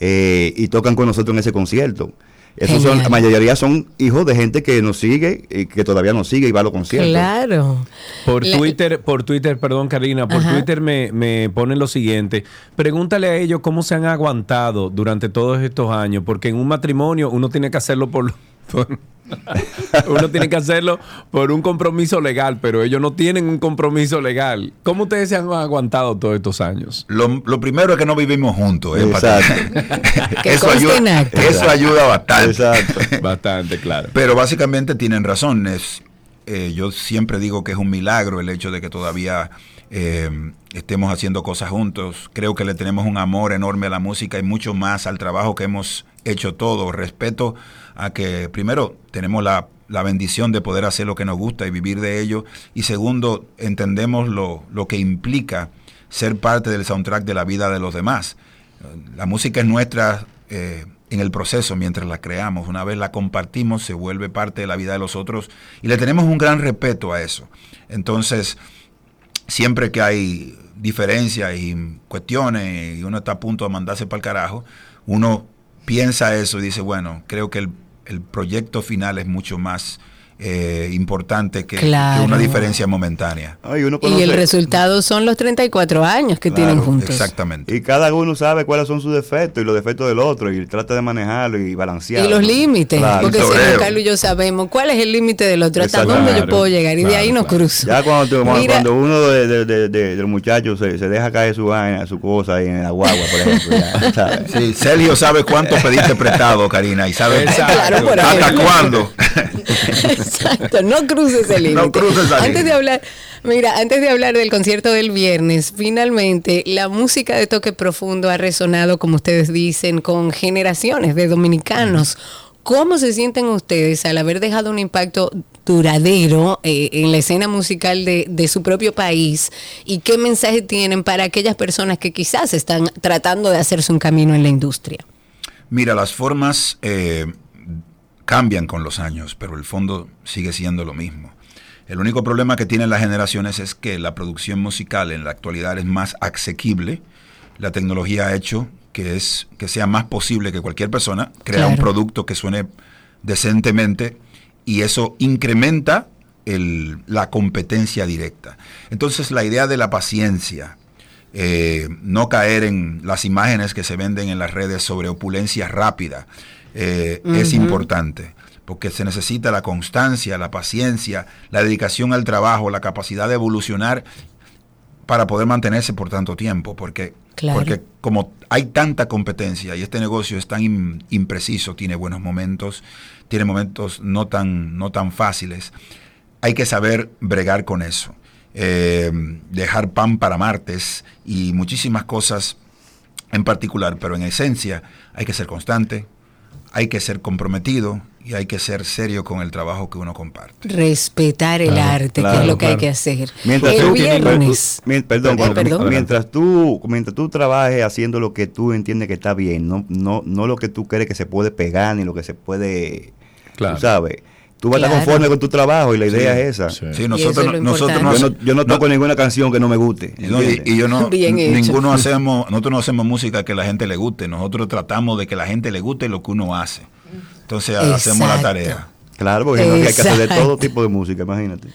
eh, y tocan con nosotros en ese concierto. Esos son, la mayoría son hijos de gente que nos sigue y que todavía nos sigue y va a los conciertos. Claro. Por La- Twitter, por Twitter, perdón Karina, por Ajá. Twitter me, me ponen lo siguiente. Pregúntale a ellos cómo se han aguantado durante todos estos años, porque en un matrimonio uno tiene que hacerlo por... por- uno tiene que hacerlo por un compromiso legal, pero ellos no tienen un compromiso legal. ¿Cómo ustedes se han aguantado todos estos años? Lo, lo primero es que no vivimos juntos. ¿eh? Eso, ayuda, eso ayuda bastante. Exacto. Bastante claro. Pero básicamente tienen razón. Es, eh, yo siempre digo que es un milagro el hecho de que todavía eh, estemos haciendo cosas juntos. Creo que le tenemos un amor enorme a la música y mucho más al trabajo que hemos hecho todo. Respeto a que, primero, tenemos la, la bendición de poder hacer lo que nos gusta y vivir de ello. Y segundo, entendemos lo, lo que implica ser parte del soundtrack de la vida de los demás. La música es nuestra eh, en el proceso mientras la creamos. Una vez la compartimos, se vuelve parte de la vida de los otros y le tenemos un gran respeto a eso. Entonces, siempre que hay diferencias y cuestiones y uno está a punto de mandarse para el carajo, uno piensa eso y dice, bueno, creo que el, el proyecto final es mucho más eh, importante que, una diferencia momentánea. Ay, uno Y el resultado son los 34 años que tienen juntos. Exactamente. Y cada uno sabe cuáles son sus defectos y los defectos del otro y trata de manejarlo y balancearlo. Y los límites, Claro. porque si. Carlos y yo sabemos cuál es el límite del otro, hasta Exacto. dónde yo puedo llegar, y de ahí nos claro. cruzo. Ya cuando, Mira- cuando uno de, de, de, de- de los muchachos se, se deja caer su vaina, su cosa ahí en la guagua, por ejemplo. ya, ¿sabes? Sí, Sergio sabe cuánto pediste prestado, Karina, y sabe Exacto. Claro, por hasta cuándo. Exacto, no cruces el límite. No cruces esa Antes de hablar, mira, antes de hablar del concierto del viernes, finalmente la música de toque profundo ha resonado, como ustedes dicen, con generaciones de dominicanos. ¿Cómo se sienten ustedes al haber dejado un impacto duradero eh, en la escena musical de, de su propio país? ¿Y qué mensaje tienen para aquellas personas que quizás están tratando de hacerse un camino en la industria? Mira, las formas eh, cambian con los años, pero el fondo sigue siendo lo mismo. El único problema que tienen las generaciones es que la producción musical en la actualidad es más asequible. La tecnología ha hecho que, es, que sea más posible que cualquier persona crea un producto que suene decentemente y eso incrementa el- la competencia directa. Entonces la idea de la paciencia, eh, no caer en las imágenes que se venden en las redes sobre opulencia rápida. Eh, Es importante porque se necesita la constancia, la paciencia, la dedicación al trabajo, la capacidad de evolucionar para poder mantenerse por tanto tiempo, porque, Claro. porque como hay tanta competencia y este negocio es tan im- impreciso, tiene buenos momentos, tiene momentos no tan, no tan fáciles, hay que saber bregar con eso. Eh, dejar pan para martes y muchísimas cosas en particular, pero en esencia hay que ser constante, hay que ser comprometido y hay que ser serio con el trabajo que uno comparte. Respetar el Claro, arte, que es lo que hay que hacer. Mientras el tú, viernes. perdón, Eh, mientras tú mientras tú trabajes haciendo lo que tú entiendes que está bien, no no no lo que tú crees que se puede pegar ni lo que se puede, Claro. tú sabes. Tú vas a estar conforme con tu trabajo y la idea Sí, es esa. sí. Sí, nosotros es nosotros no yo, no, yo no toco ninguna canción que no me guste. No, y, yo no, Bien hecho. ninguno hacemos, nosotros no hacemos música que la gente le guste, nosotros tratamos de que la gente le guste lo que uno hace. Entonces hacemos la tarea. Claro, porque hay que hacer de todo tipo de música, imagínate.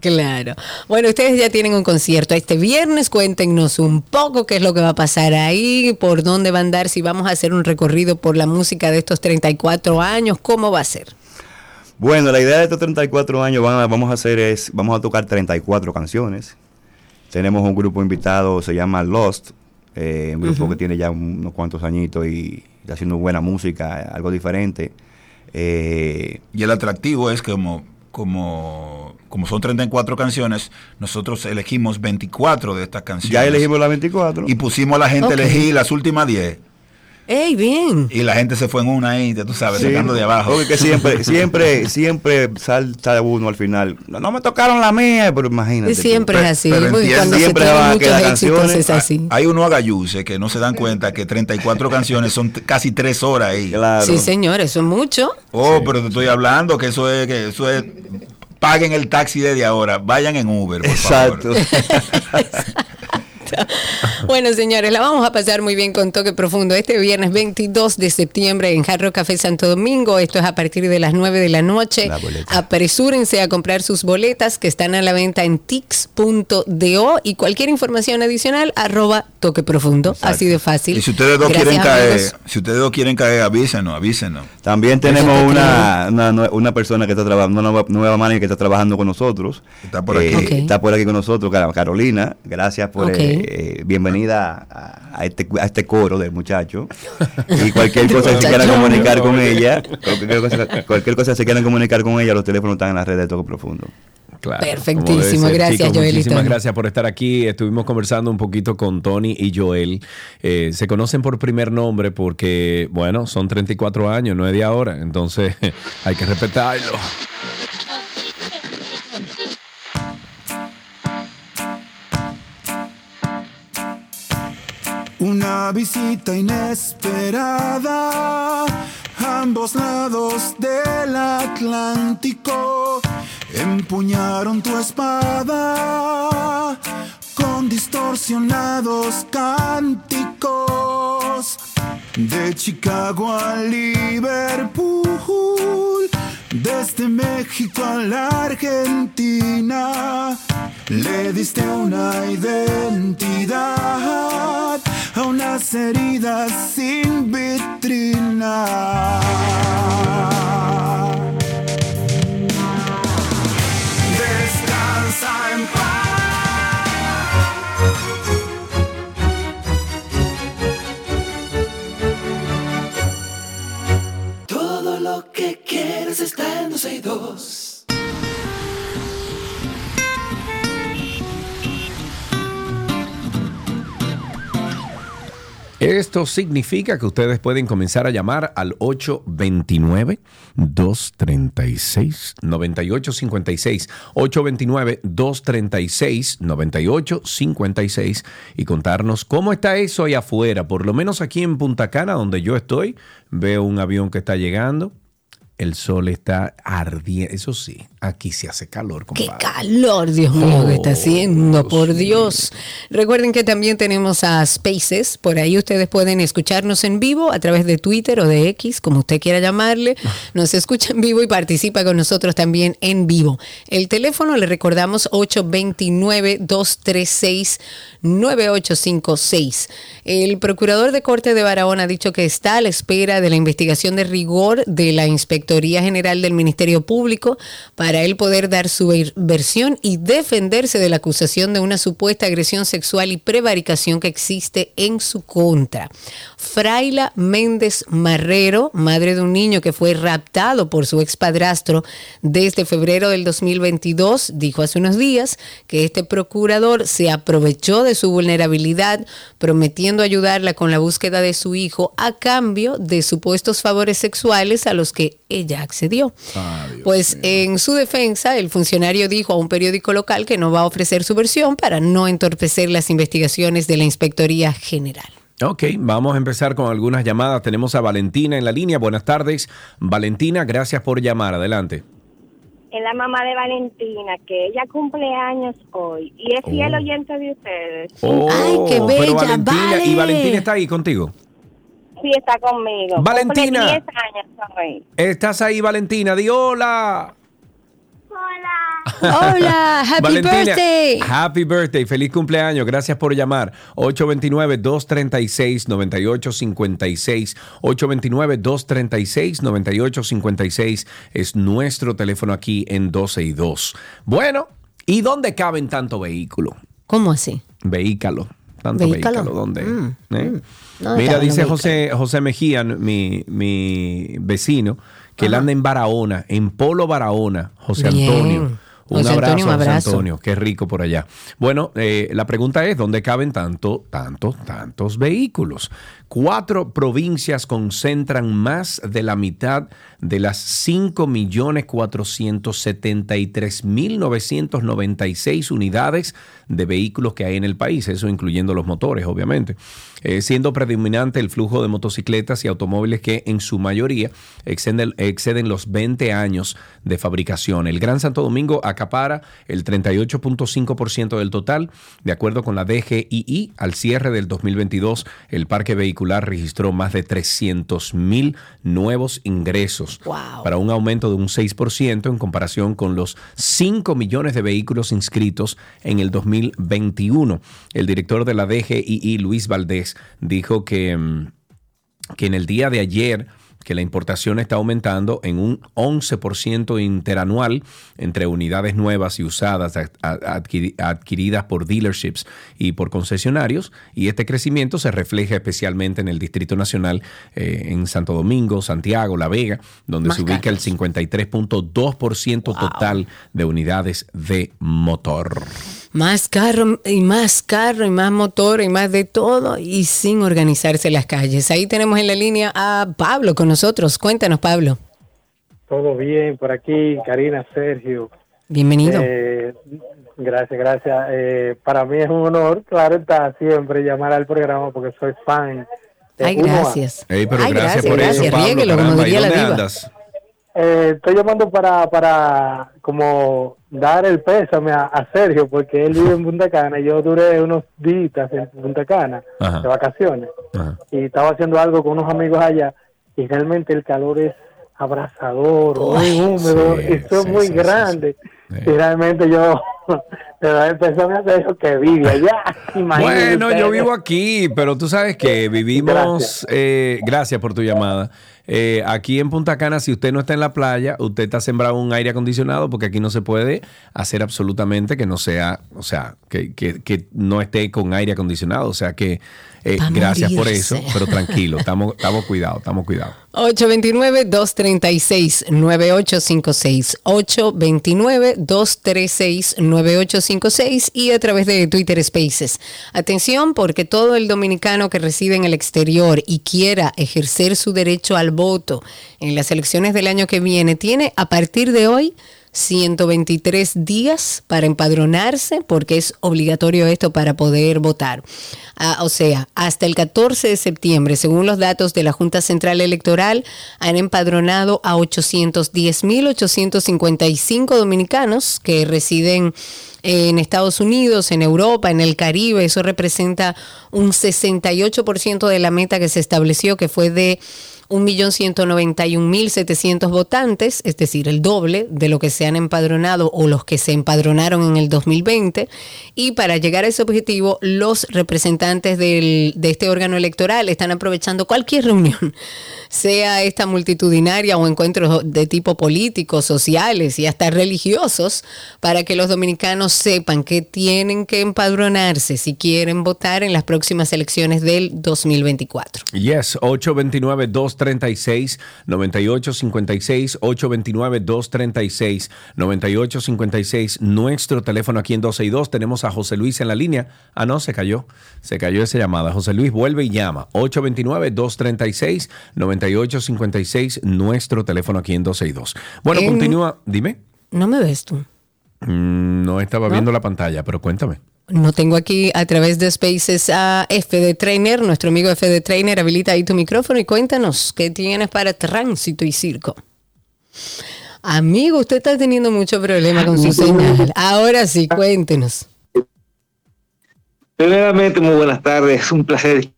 Claro. Bueno, ustedes ya tienen un concierto este viernes. Cuéntenos un poco qué es lo que va a pasar ahí, por dónde va a andar, si vamos a hacer un recorrido por la música de estos 34 años, cómo va a ser. Bueno, la idea de estos 34 años van a- vamos a hacer es, vamos a tocar 34 canciones. Tenemos un grupo invitado, se llama Lost, eh, un grupo que tiene ya un- unos cuantos añitos y está haciendo buena música, algo diferente. Eh, Y el atractivo es que como, como, como son 34 canciones, nosotros elegimos 24 de estas canciones. ya elegimos las 24. Y pusimos a la gente a elegir las últimas 10. ¡Ey, bien! Y la gente se fue en una ahí, tú sabes, Sí, sacando de abajo. Porque siempre, siempre, siempre salta uno al final. No, no me tocaron la mía, pero imagínate. tú. Siempre es así, pero entiende- cuando se siempre tienen van a quedar canciones. es así. Hay unos agayuses que no se dan cuenta que 34 canciones son casi 3 horas ahí. Sí, señor, eso es mucho. Oh, pero te estoy hablando que eso es que eso es paguen el taxi desde ahora, vayan en Uber, por Exacto. Bueno, señores, la vamos a pasar muy bien con Toque Profundo este viernes 22 de septiembre en Jarro Café Santo Domingo. Esto es a partir de las 9 de la noche. Apresúrense a comprar sus boletas que están a la venta en tix.do y cualquier información adicional, arroba Toque Profundo. Así de fácil. Y si ustedes dos Gracias, quieren caer, amigos. si ustedes dos quieren caer, avísenos, avísenos. También tenemos una, una, persona que está trabajando, una nueva, nueva manager que está trabajando con nosotros. Está por aquí. Ok. Está por aquí con nosotros, Car- Carolina. Gracias por Ok. eh, eh, bienvenida a, a este, a este coro del muchacho. Y cualquier cosa que se quieran comunicar con ella, cualquier cosa, cualquier cosa que se quieran comunicar con ella, los teléfonos están en las redes de Toque Profundo. Claro, Perfectísimo, gracias, chicos, Joel y Muchísimas Tony. gracias por estar aquí. Estuvimos conversando un poquito con Tony y Joel. Eh, se conocen por primer nombre porque, bueno, son 34 años, no es de ahora. Entonces hay que respetarlo. Una visita inesperada, ambos lados del Atlántico empuñaron tu espada con distorsionados cánticos. De Chicago a Liverpool, desde México a la Argentina, le diste una identidad a unas heridas sin vitrina. Que quieres está en 12 y 2. Esto significa que ustedes pueden comenzar a llamar al 829-236-9856. 829-236-9856 y contarnos cómo está eso ahí afuera. Por lo menos aquí en Punta Cana, donde yo estoy, veo un avión que está llegando. El sol está ardiendo. Eso sí, aquí se hace calor, Qué calor, Dios mío, que está Oh, haciendo, por Dios. Recuerden que también tenemos a Spaces, por ahí ustedes pueden escucharnos en vivo a través de Twitter o de X, como usted quiera llamarle. Nos escucha en vivo y participa con nosotros también en vivo. El teléfono le recordamos 829-236-9856. El procurador de Corte de Barahona ha dicho que está a la espera de la investigación de rigor de la General del Ministerio Público para él poder dar su ver- versión y defenderse de la acusación de una supuesta agresión sexual y prevaricación que existe en su contra. Fraila Méndez Marrero, madre de un niño que fue raptado por su expadrastro desde febrero del 2022, dijo hace unos días que este procurador se aprovechó de su vulnerabilidad prometiendo ayudarla con la búsqueda de su hijo a cambio de supuestos favores sexuales a los que ella accedió. Pues en su defensa, el funcionario dijo a un periódico local que no va a ofrecer su versión para no entorpecer las investigaciones de la Inspectoría General. Ok, vamos a empezar con algunas llamadas. Tenemos a Valentina en la línea. Buenas tardes. Valentina, gracias por llamar. Adelante. Es la mamá de Valentina, que ella cumple años hoy y es fiel oyente de ustedes. Oh, qué pero bella, Valentina, vale. ¿Y Valentina está ahí contigo? Sí, está conmigo. Valentina. Cumple 10 años hoy. ¿Estás ahí, Valentina? Di hola. Hola, happy Valentina, birthday. Happy birthday, feliz cumpleaños. Gracias por llamar. 829-236-9856. 829-236-9856 es nuestro teléfono aquí en 12 y 2. Bueno, ¿y dónde caben tanto vehículo? ¿Cómo así? Vehículo. Tanto vehículo, ¿dónde? Mm, ¿Eh? ¿Dónde Mira, dice José, José Mejía, mi, mi vecino, que él anda en Barahona, en Polo Barahona, José Bien. Antonio. Un José abrazo, Antonio, un José. Antonio, qué rico por allá. Bueno, eh, la pregunta es, ¿dónde caben tanto, tantos, tantos vehículos? Cuatro provincias concentran más de la mitad de las 5.473.996 unidades de vehículos que hay en el país, eso incluyendo los motores, obviamente, Eh, siendo predominante el flujo de motocicletas y automóviles que en su mayoría exceden, los 20 años de fabricación. El Gran Santo Domingo acapara el 38.5% del total, de acuerdo con la DGII, al cierre del 2022, el parque vehicular registró más de 300 mil nuevos ingresos, para un aumento de un 6% en comparación con los 5 millones de vehículos inscritos en el 2021. El director de la DGII, Luis Valdés, dijo que, mm, que en el día de ayer que la importación está aumentando en un 11% interanual entre unidades nuevas y usadas ad- ad- adquiri- adquiridas por dealerships y por concesionarios. Y este crecimiento se refleja especialmente en el Distrito Nacional, eh, en Santo Domingo, Santiago, La Vega, donde Más se ubica el 53.2% total de unidades de motor. Más carro y más carro y más motor y más de todo y sin organizarse las calles. Ahí tenemos en la línea a Pablo con nosotros. Cuéntanos, Pablo. Todo bien por aquí, Karina, Sergio. Bienvenido. Eh, gracias, gracias. Eh, para mí es un honor, claro está, siempre llamar al programa porque soy fan. de Ay, gracias. Ey, pero Ay, gracias, gracias, por gracias. eso, Pablo. Riéguelo, como Caramba, ¿y diría la diva. andas? Eh, estoy llamando para, para como dar el pésame a, a Sergio porque él vive en Punta Cana y yo duré unos días en Punta Cana Ajá. de vacaciones Ajá. y estaba haciendo algo con unos amigos allá y realmente el calor es abrasador, Uy, muy húmedo, sí, y es sí, muy sí, grande. Y realmente yo pésame a Sergio que vive allá. Bueno, yo vivo aquí, pero tú sabes que vivimos. Gracias. eh, gracias por tu llamada. Eh, aquí en Punta Cana, si usted no está en la playa, usted está sembrado un aire acondicionado porque aquí no se puede hacer absolutamente que no sea, o sea, que, que- que no esté con aire acondicionado. O sea que eh, gracias por eso, pero tranquilo, estamos, estamos cuidados, estamos cuidados. 829-236-9856. 829-236-9856 y a través de Twitter Spaces. Atención porque todo el dominicano que reside en el exterior y quiera ejercer su derecho al voto en las elecciones del año que viene tiene a partir de hoy 123 días para empadronarse, porque es obligatorio esto para poder votar. Ah, o sea, hasta el 14 de septiembre, según los datos de la Junta Central Electoral, han empadronado a 810.855 dominicanos que residen en Estados Unidos, en Europa, en el Caribe. Eso representa un 68% de la meta que se estableció, que fue de 1.191.700 votantes, es decir, el doble de lo que se han empadronado o los que se empadronaron en el 2020. Y para llegar a ese objetivo, los representantes del, de este órgano electoral están aprovechando cualquier reunión, sea esta multitudinaria o encuentros de tipo político, sociales y hasta religiosos, para que los dominicanos sepan que tienen que empadronarse si quieren votar en las próximas elecciones del 2024. Yes, 829 236 9856 829 236 9856 nuestro teléfono aquí en 262 tenemos a José Luis en la línea. Ah, no, se cayó. Se cayó esa llamada. José Luis vuelve y llama. 829 236 9856 nuestro teléfono aquí en 262. Bueno, En- continúa, dime. No me ves tú. Mm, No estaba viendo la pantalla, pero cuéntame. No tengo aquí a través de Spaces a FD Trainer, nuestro amigo FD Trainer, habilita ahí tu micrófono y cuéntanos qué tienes para tránsito y circo. Amigo, usted está teniendo mucho problema con su señal. Ahora sí, cuéntenos. Primeramente, muy buenas tardes. Es un placer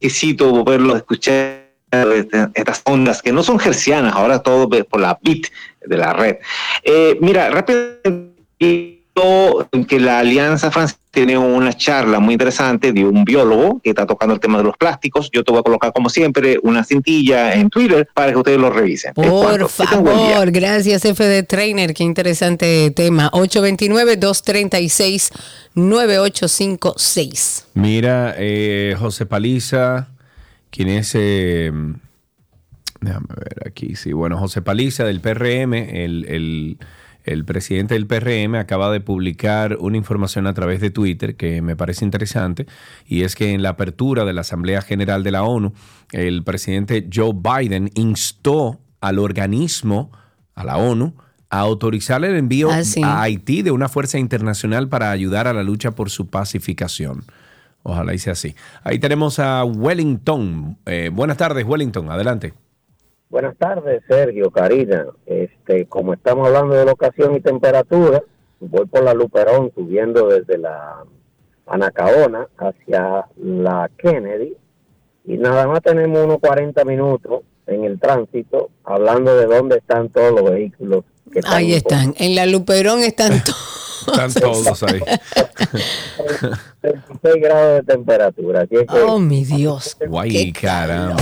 exquisito verlo, escuchar este- estas ondas que no son gercianas, ahora todo por la bit de la red. Eh, mira, rápidamente, que la Alianza Francesa tiene una charla muy interesante de un biólogo que está tocando el tema de los plásticos. Yo te voy a colocar, como siempre, una cintilla en Twitter para que ustedes lo revisen. Por favor, gracias FD Trainer, qué interesante tema. 829-236-9856. Mira, eh, José Paliza, quien es, eh, déjame ver aquí, sí, bueno, José Paliza del PRM, el, el- el presidente del PRM acaba de publicar una información a través de Twitter que me parece interesante, y es que en la apertura de la Asamblea General de la ONU, el presidente Joe Biden instó al organismo, a la ONU, a autorizar el envío Ah, sí. a Haití de una fuerza internacional para ayudar a la lucha por su pacificación. Ojalá sea así. Ahí tenemos a Wellington. Eh, buenas tardes, Wellington. Adelante. Buenas tardes, Sergio, Karina. Este, como estamos hablando de locación y temperatura, voy por la Luperón subiendo desde la Anacaona hacia la Kennedy y nada más tenemos unos 40 minutos en el tránsito hablando de dónde están todos los vehículos que están Ahí están, en la Luperón están todos. Están todos ahí. 36 grados de temperatura. Así es que Oh, mi Dios. Guay, caramba.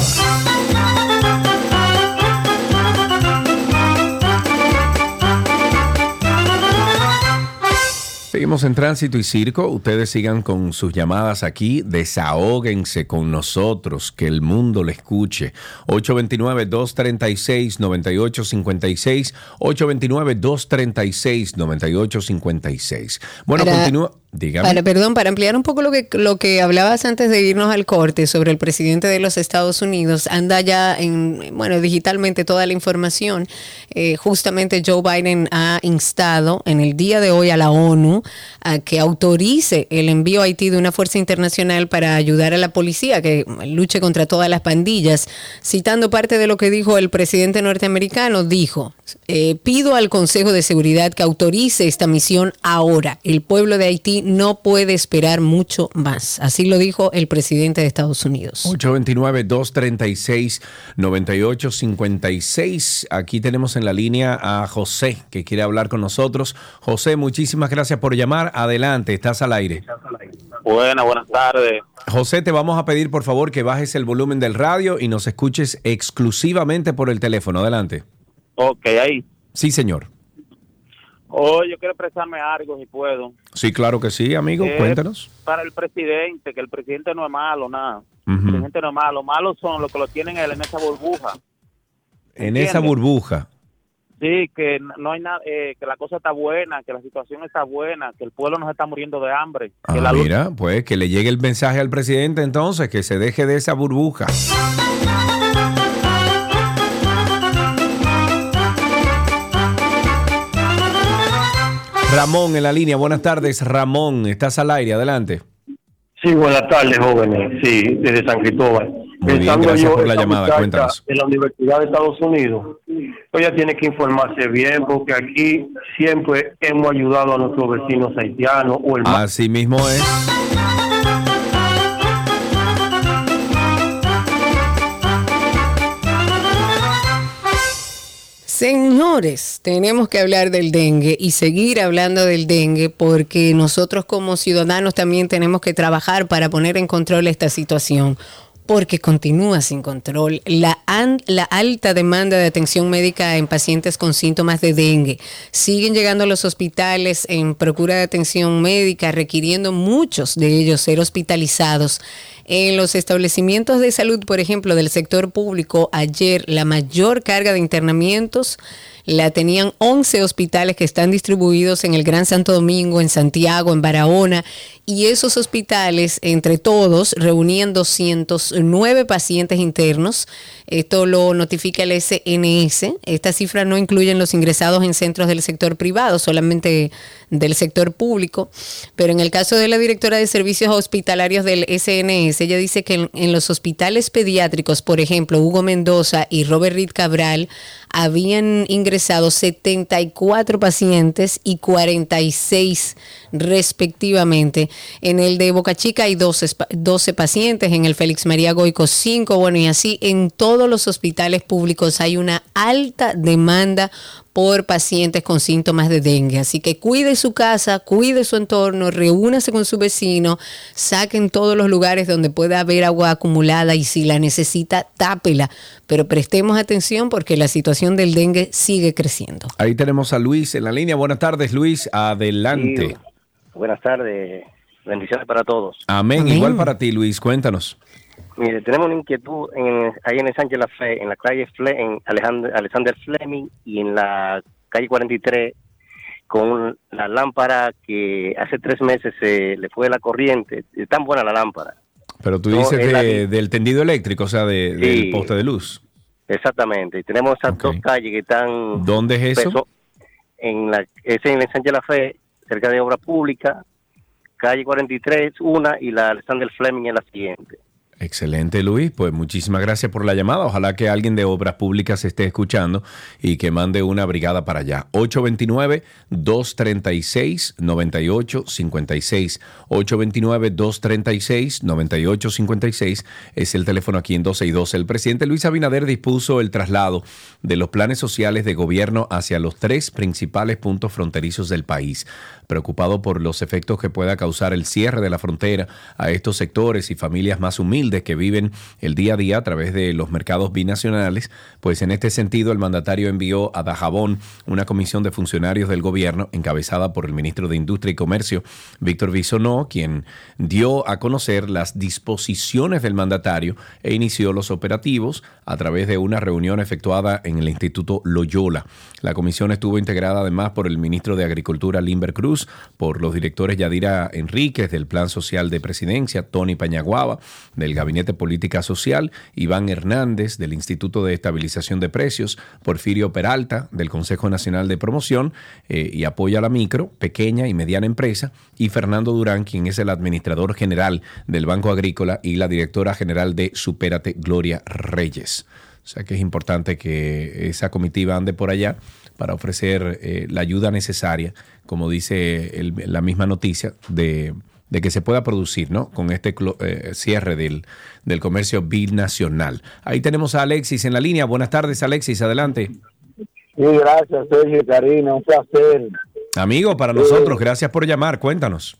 Seguimos en Tránsito y Circo. Ustedes sigan con sus llamadas aquí. Desahóguense con nosotros. Que el mundo le escuche. 829-236-9856. 829-236-9856. Bueno, Para- continúa. Dígame. Para, perdón, para ampliar un poco lo que, lo que hablabas antes de irnos al corte sobre el presidente de los Estados Unidos, anda ya en, bueno, digitalmente toda la información. Eh, justamente Joe Biden ha instado en el día de hoy a la ONU a que autorice el envío a Haití de una fuerza internacional para ayudar a la policía que luche contra todas las pandillas. Citando parte de lo que dijo el presidente norteamericano, dijo, eh, pido al Consejo de Seguridad que autorice esta misión ahora. El pueblo de Haití no puede esperar mucho más. Así lo dijo el presidente de Estados Unidos. 829-236-9856. Aquí tenemos en la línea a José, que quiere hablar con nosotros. José, muchísimas gracias por llamar. Adelante, estás al aire. Buenas, buenas tardes. José, te vamos a pedir por favor que bajes el volumen del radio y nos escuches exclusivamente por el teléfono. Adelante. Ok, ahí. Sí, señor. Oh, yo quiero expresarme algo si puedo. Sí, claro que sí, amigo. Eh, Cuéntanos. Para el presidente, que el presidente no es malo, nada. El presidente no es malo. Malos son los que lo tienen él en esa burbuja. En esa burbuja. Sí, que no hay nada, eh, que la cosa está buena, que la situación está buena, que el pueblo no se está muriendo de hambre. que Ah, la mira, pues que le llegue el mensaje al presidente entonces, que se deje de esa burbuja. Ramón en la línea. Buenas tardes, Ramón. Estás al aire, adelante. Sí, buenas tardes, jóvenes. Sí, desde San Cristóbal. Muy bien, gracias por la llamada, cuéntanos. En la Universidad de Estados Unidos, ella tiene que informarse bien porque aquí siempre hemos ayudado a nuestros vecinos haitianos o el Así mismo es. Señores, tenemos que hablar del dengue y seguir hablando del dengue porque nosotros como ciudadanos también tenemos que trabajar para poner en control esta situación porque continúa sin control la, alta demanda de atención médica en pacientes con síntomas de dengue. Siguen llegando a los hospitales en procura de atención médica, requiriendo muchos de ellos ser hospitalizados. En los establecimientos de salud, por ejemplo, del sector público, ayer la mayor carga de internamientos la tenían 11 hospitales que están distribuidos en el Gran Santo Domingo, en Santiago, en Barahona, y esos hospitales, entre todos, reunían 209 pacientes internos. Esto lo notifica el SNS. Esta cifra no incluye los ingresados en centros del sector privado, solamente del sector público. Pero en el caso de la directora de servicios hospitalarios del SNS, ella dice que en, los hospitales pediátricos, por ejemplo, Hugo Mendoza y Robert Reed Cabral, habían ingresado 74 pacientes y 46 respectivamente. En el de Boca Chica hay 12, espa- 12 pacientes, en el Félix María Goico 5, bueno, y así en todos los hospitales públicos hay una alta demanda por pacientes con síntomas de dengue. Así que cuide su casa, cuide su entorno, reúnase con su vecino, saquen todos los lugares donde pueda haber agua acumulada y si la necesita, tápela. Pero prestemos atención porque la situación del dengue sigue creciendo. Ahí tenemos a Luis en la línea. Buenas tardes, Luis. Adelante. Buenas tardes, bendiciones para todos. Amén. Igual para ti, Luis. Cuéntanos. Mire, tenemos una inquietud en, ahí en el Sánchez La Fe, en la calle Fle, en Alejandro, Alexander Fleming y en la calle 43 con la lámpara que hace tres meses se le fue la corriente. Es tan buena la lámpara. Pero tú No, dices la de- del tendido eléctrico, o sea, de- del poste de luz. Exactamente. Y tenemos esas dos calles que están... ¿Dónde es eso? peso- En la, es en el Sánchez La Fe, cerca de Obra Pública, calle 43 una y la Alexander Fleming es la siguiente. Excelente, Luis. Pues muchísimas gracias por la llamada. Ojalá que alguien de Obras Públicas esté escuchando y que mande una brigada para allá. 829-236-9856. 829-236-9856 es el teléfono aquí en 12 y 12. El presidente Luis Abinader dispuso el traslado de los planes sociales de gobierno hacia los tres principales puntos fronterizos del país. Preocupado por los efectos que pueda causar el cierre de la frontera a estos sectores y familias más humildes que viven el día a día a través de los mercados binacionales, pues en este sentido el mandatario envió a Dajabón una comisión de funcionarios del gobierno encabezada por el ministro de Industria y Comercio, Víctor Bisonó, quien dio a conocer las disposiciones del mandatario e inició los operativos a través de una reunión efectuada en el Instituto Loyola. La comisión estuvo integrada además por el ministro de Agricultura, Limber Cruz, por los directores Yadira Enríquez del Plan Social de Presidencia, Tony Pañaguaba, del Gabinete Política Social, Iván Hernández, del Instituto de Estabilización de Precios, Porfirio Peralta, del Consejo Nacional de Promoción eh, y Apoyo a la Micro, Pequeña y Mediana Empresa, y Fernando Durán, quien es el administrador general del Banco Agrícola y la directora general de Supérate, Gloria Reyes. O sea que es importante que esa comitiva ande por allá para ofrecer eh, la ayuda necesaria, como dice el- la misma noticia, de, de que se pueda producir ¿no? con este eh, cierre del, del comercio binacional. Ahí tenemos a Alexis en la línea. Buenas tardes, Alexis, adelante. Sí, gracias, Sergio Karina, un placer. Amigo, para nosotros, gracias por llamar, cuéntanos.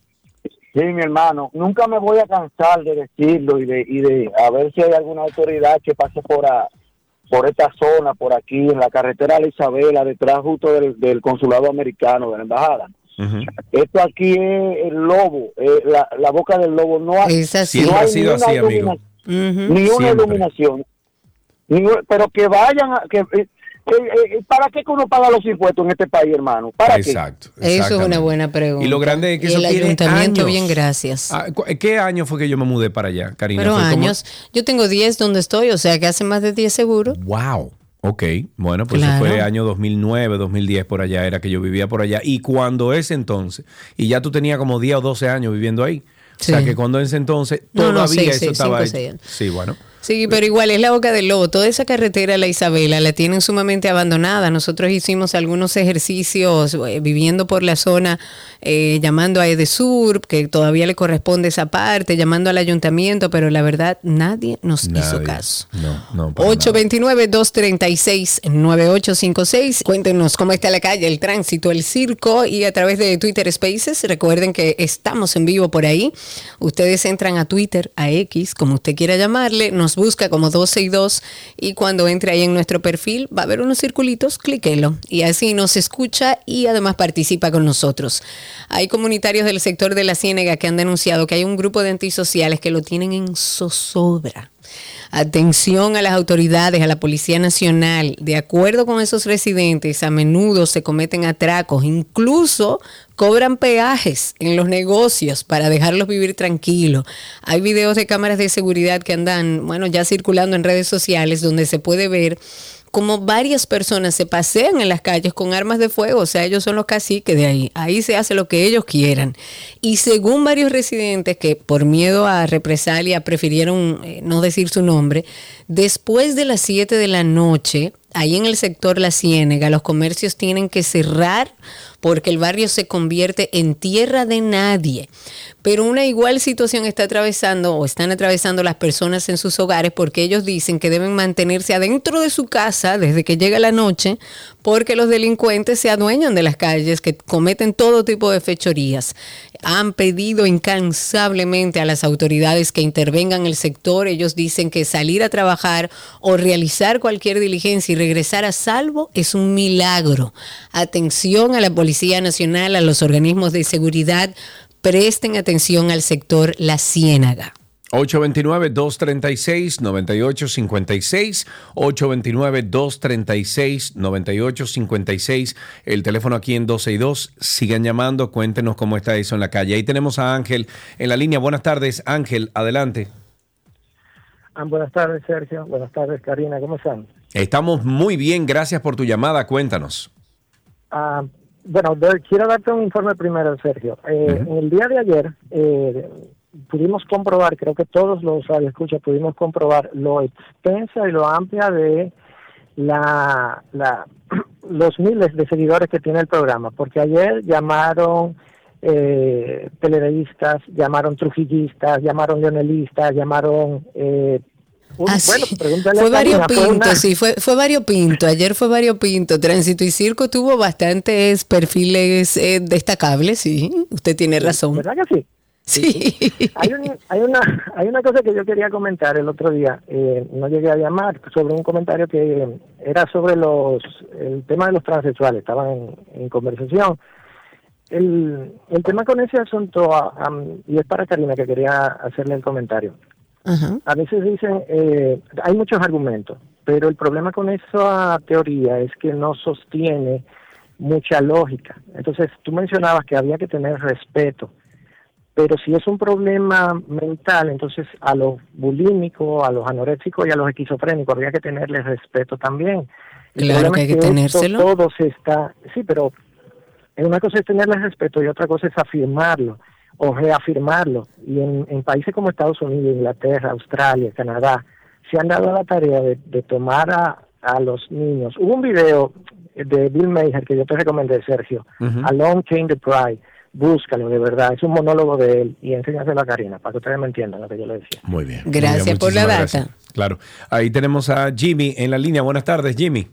Sí, mi hermano, nunca me voy a cansar de decirlo y de, y de a ver si hay alguna autoridad que pase por a- por esta zona, por aquí, en la carretera de la Isabela, detrás justo del, del consulado americano, de la embajada. Esto aquí es el lobo, eh, la, la boca del lobo. No hay, Es así. no ha sido ni una así, amigo. Ni una Siempre. iluminación. Ni pero que vayan, a, que, eh, ¿para qué que uno paga los impuestos en este país, hermano? ¿Para qué? Exacto. Eso es una buena pregunta. Y lo grande es que Y eso el tiene ayuntamiento, años. bien, gracias. Ah, ¿Qué año fue que yo me mudé para allá, Karina? Pero ¿Fue como- años. Yo tengo 10 donde estoy, o sea que hace más de 10 seguro. Wow. Ok, bueno, pues Claro. eso fue año 2009, 2010 por allá, era que yo vivía por allá. Y cuando ese entonces, y ya tú tenías como 10 o 12 años viviendo ahí. O sea Sí. que cuando ese entonces No, no, todavía seis, eso seis, estaba cinco, años. Sí, bueno. Sí, pero igual es la boca del lobo. Toda esa carretera, la Isabela, la tienen sumamente abandonada. Nosotros hicimos algunos ejercicios eh, viviendo por la zona, eh, llamando a Edesur, que todavía le corresponde esa parte, llamando al ayuntamiento, pero la verdad nadie nos hizo caso. No, no. para 829-236-9856. Cuéntenos cómo está la calle, el tránsito, el circo y a través de Twitter Spaces. Recuerden que estamos en vivo por ahí. Ustedes entran a Twitter, a X, como usted quiera llamarle, nos busca como 12 y 2 y cuando entre ahí en nuestro perfil va a haber unos circulitos, clíquelo y así nos escucha y además participa con nosotros. Hay comunitarios del sector de la Ciénega que han denunciado que hay un grupo de antisociales que lo tienen en zozobra. Atención a las autoridades, a la Policía Nacional. De acuerdo con esos residentes, a menudo se cometen atracos, incluso cobran peajes en los negocios para dejarlos vivir tranquilos. Hay videos de cámaras de seguridad que andan, bueno, ya circulando en redes sociales donde se puede ver como varias personas se pasean en las calles con armas de fuego, o sea, ellos son los caciques de ahí, ahí se hace lo que ellos quieran. Y según varios residentes que por miedo a represalia prefirieron eh, no decir su nombre, después de las 7 de la noche, ahí en el sector La Ciénega, los comercios tienen que cerrar porque el barrio se convierte en tierra de nadie. Pero una igual situación está atravesando o están atravesando las personas en sus hogares porque ellos dicen que deben mantenerse adentro de su casa desde que llega la noche porque los delincuentes se adueñan de las calles que cometen todo tipo de fechorías. Han pedido incansablemente a las autoridades que intervengan el sector. Ellos dicen que salir a trabajar o realizar cualquier diligencia y regresar a salvo es un milagro. Atención a la Policía Nacional, a los organismos de seguridad, presten atención al sector La Ciénaga. 829-236-9856, 829-236-9856, el teléfono aquí en 12 y 2. Sigan llamando, cuéntenos cómo está eso en la calle. Ahí tenemos a Ángel en la línea. Buenas tardes, Ángel, adelante. Ah, buenas tardes, Sergio. Buenas tardes, Karina. ¿Cómo están? Estamos muy bien, gracias por tu llamada, cuéntanos. Ah, bueno, quiero darte un informe primero, Sergio. Eh, el día de ayer eh, pudimos comprobar, creo que todos los escucha pudimos comprobar lo extensa y lo amplia de la, la los miles de seguidores que tiene el programa, porque ayer llamaron eh, televistas, llamaron trujillistas, llamaron leonelistas, llamaron... Eh, un- Ah, sí. bueno, a Fue variopinto, una- sí, fue, fue variopinto. Ayer fue variopinto. Tránsito y Circo tuvo bastantes perfiles eh, destacables, sí. Usted tiene razón. ¿Verdad que sí? Sí. Hay, un- hay una hay una cosa que yo quería comentar el otro día, eh, no llegué a llamar, sobre un comentario que era sobre los el tema de los transexuales, estaban en, en conversación. El, el tema con ese asunto, ah, y es para Karina que quería hacerle el comentario. A veces dicen, eh, hay muchos argumentos, pero el problema con esa teoría es que no sostiene mucha lógica. Entonces, tú mencionabas que había que tener respeto, pero si es un problema mental, entonces a los bulímicos, a los anoréxicos y a los esquizofrénicos habría que tenerles respeto también. Claro que hay es que esto tenérselo. Todo se está, sí, pero una cosa es tenerles respeto y otra cosa es afirmarlo o reafirmarlo. Y en, en países como Estados Unidos, Inglaterra, Australia, Canadá, se han dado la tarea de, de tomar a, a los niños. Hubo un video de Bill Maher que yo te recomendé, Sergio, Ujú. Alone Came the Pride. Búscalo, de verdad. Es un monólogo de él y enséñaselo a Karina para que ustedes me entiendan lo que yo le decía. Muy bien. Gracias Muy bien, por la data. gracias. Claro. Ahí tenemos a Jimmy en la línea. Buenas tardes, Jimmy.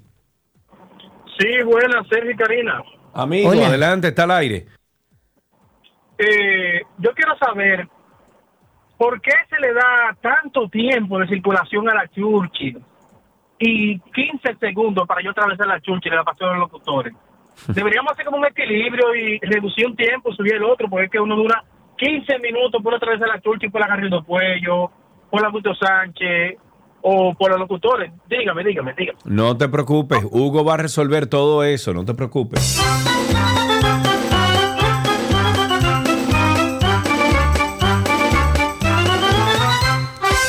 Sí, buenas, Sergio y Karina. Amigo, Hola. adelante, está al aire. Eh, yo quiero saber por qué se le da tanto tiempo de circulación a la Churchill y 15 segundos para yo atravesar la Churchill y la pasión de los locutores. Deberíamos hacer como un equilibrio y reducir un tiempo, subir el otro, porque es que uno dura 15 minutos por atravesar la Churchill por la Garrido Puello, por la Augusto Sánchez o por los locutores. Dígame, dígame, dígame. No te preocupes, Hugo va a resolver todo eso, no te preocupes.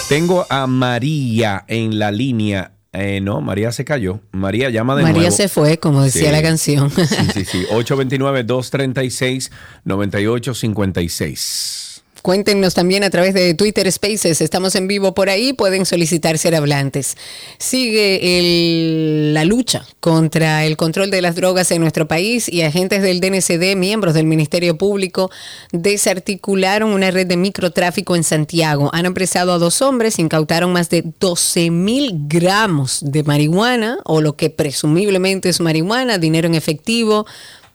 Tengo a María en la línea. Eh, no, María se cayó. María llama de María nuevo. se fue, como decía Sí. la canción. Sí, sí, sí. 829-236-9856. Cuéntenos también a través de Twitter Spaces, estamos en vivo por ahí, pueden solicitar ser hablantes. Sigue el- la lucha contra el control de las drogas en nuestro país y agentes del DNCD, miembros del Ministerio Público, desarticularon una red de microtráfico en Santiago. Han apresado a dos hombres, incautaron más de 12 mil gramos de marihuana o lo que presumiblemente es marihuana, dinero en efectivo,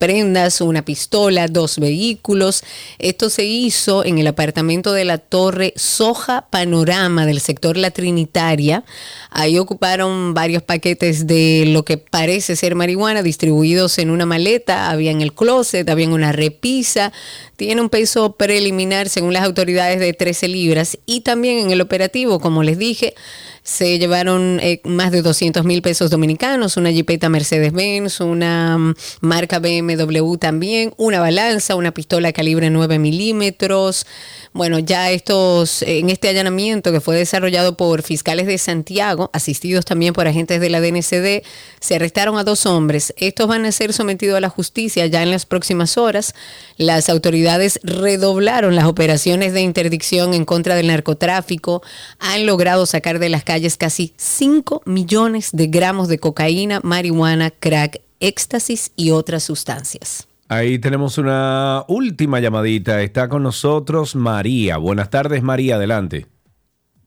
prendas, una pistola, dos vehículos. Esto se hizo en el apartamento de la Torre Soja Panorama del sector La Trinitaria. Ahí ocuparon varios paquetes de lo que parece ser marihuana distribuidos en una maleta. Había en el closet, había en una repisa. Tiene un peso preliminar, según las autoridades, de 13 libras. Y también en el operativo, como les dije, se llevaron eh, más de 200 mil pesos dominicanos, una jipeta Mercedes-Benz, una mm, marca BMW también, una balanza, una pistola calibre 9 milímetros. Bueno, ya estos, en este allanamiento que fue desarrollado por fiscales de Santiago, asistidos también por agentes de la DNCD, se arrestaron a dos hombres. Estos van a ser sometidos a la justicia ya en las próximas horas. Las autoridades redoblaron las operaciones de interdicción en contra del narcotráfico, han logrado sacar de las casi 5 millones de gramos de cocaína, marihuana, crack, éxtasis y otras sustancias. Ahí tenemos una última llamadita. Está con nosotros María. Buenas tardes, María. Adelante.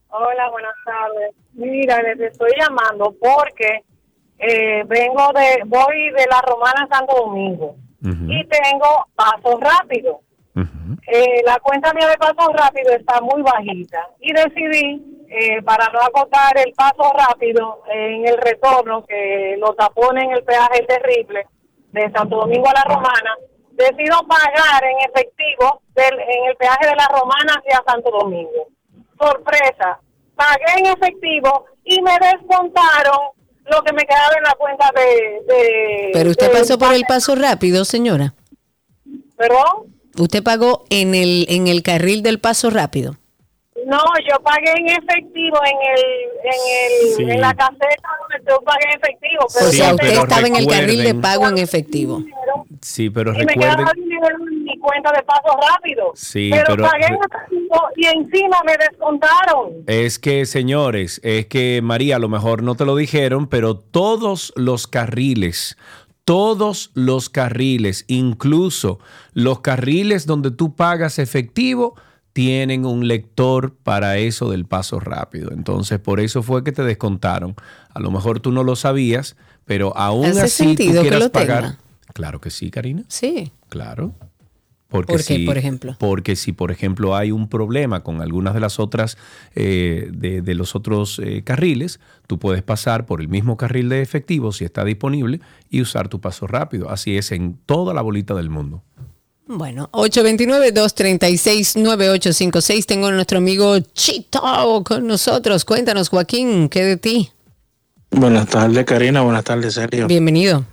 Hola, buenas tardes. Mira, les estoy llamando porque eh, vengo de, voy de la Romana Santo Domingo y tengo pasos rápidos. Eh, la cuenta mía de pasos rápidos está muy bajita y decidí, eh, para no acotar el paso rápido en el retorno, que lo tapone en el peaje terrible de Santo Domingo a la Romana, decido pagar en efectivo del, en el peaje de la Romana hacia Santo Domingo. Sorpresa, pagué en efectivo y me descontaron lo que me quedaba en la cuenta de... de Pero usted de- pasó por el paso rápido, señora. ¿Perdón? Usted pagó en el, en el carril del paso rápido. No, yo pagué en efectivo en el, en el, Sí. en la caseta donde yo pagué en efectivo, pero o sea, usted estaba en el carril de recuerden- pago en efectivo. Sí, pero y me recuerden. quedaba dinero en mi cuenta de paso rápido. Sí, pero, pero- pagué en efectivo y encima me descontaron. Es que, señores, es que María, a lo mejor no te lo dijeron, pero todos los carriles, todos los carriles, incluso los carriles donde tú pagas efectivo, tienen un lector para eso del paso rápido. Entonces, por eso fue que te descontaron. A lo mejor tú no lo sabías, pero aún ¿Hace así sentido tú que quieras lo pagar. tenga? Claro que sí, Karina. Sí. Claro. Porque ¿Por qué, si, por ejemplo? Porque si, por ejemplo, hay un problema con algunas de las otras, eh, de, de los otros eh, carriles, tú puedes pasar por el mismo carril de efectivo si está disponible y usar tu paso rápido. Así es en toda la bolita del mundo. Bueno, 829-236-9856. Tengo a nuestro amigo Chito con nosotros. Cuéntanos, Joaquín, ¿qué de ti? Buenas tardes, Karina. Buenas tardes, Sergio. Bienvenido.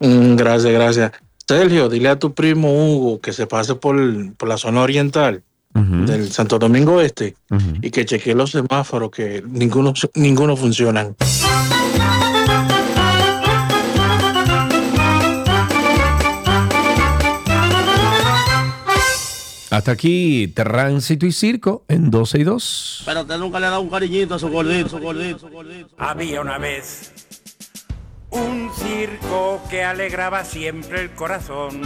Mm, gracias, gracias. Sergio, dile a tu primo Hugo que se pase por, por la zona oriental del Santo Domingo Este y que chequee los semáforos que ninguno, ninguno funcionan. Hasta aquí, tránsito y circo en 12 y 2. Pero usted nunca le ha dado un cariñito a su gordito, su gordito, su gordito. Había una vez un circo que alegraba siempre el corazón.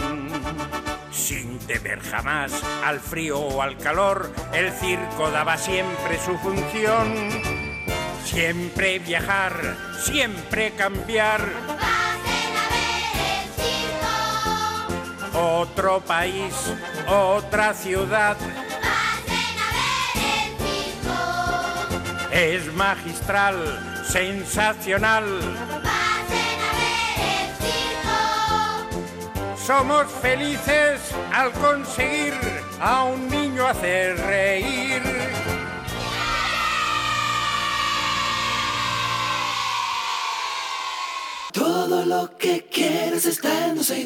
Sin temer jamás al frío o al calor, el circo daba siempre su función. Siempre viajar, siempre cambiar. Otro país, otra ciudad. Es magistral, sensacional. Somos felices al conseguir a un niño hacer reír. Todo lo que quieres está en 12 y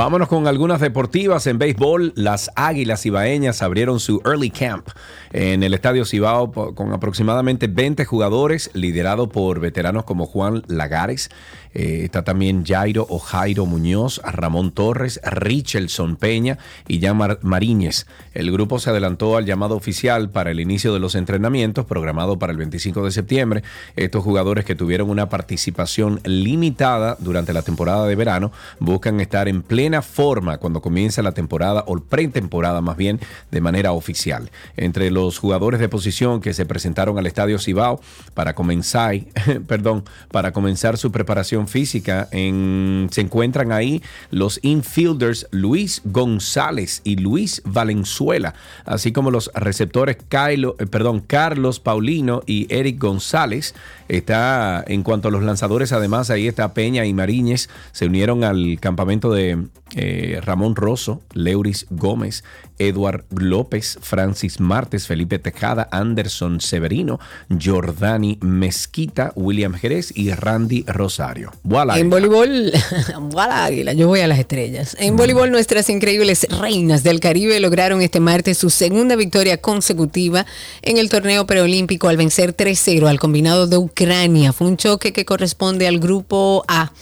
Vámonos con algunas deportivas. En béisbol, las Águilas Ibaeñas abrieron su early camp en el Estadio Cibao con aproximadamente 20 jugadores, liderado por veteranos como Juan Lagares. Eh, está también Jairo o Jairo Muñoz, Ramón Torres, Richelson Peña y Jan Mar- Mariñez. El grupo se adelantó al llamado oficial para el inicio de los entrenamientos programado para el 25 de septiembre. Estos jugadores que tuvieron una participación limitada durante la temporada de verano buscan estar en plena forma cuando comienza la temporada o pretemporada más bien de manera oficial. Entre los jugadores de posición que se presentaron al Estadio Cibao para comenzar, perdón, para comenzar su preparación física, en- se encuentran ahí los infielders Luis González y Luis Valenzuela, así como los receptores Kylo- eh, perdón, Carlos Paulino y Eric González. Está en cuanto a los lanzadores, además ahí está Peña y Mariñez, se unieron al campamento de eh, Ramón Rosso, Leuris Gómez, Eduard López, Francis Martes, Felipe Tejada, Anderson Severino, Jordani Mezquita, William Jerez y Randy Rosario. Voilà. En voleibol, voilà, águila, yo voy a las estrellas. En voleibol, nuestras increíbles reinas del Caribe lograron este martes su segunda victoria consecutiva en el torneo preolímpico al vencer 3-0 al combinado de Ucrania. Fue un choque que corresponde al grupo A.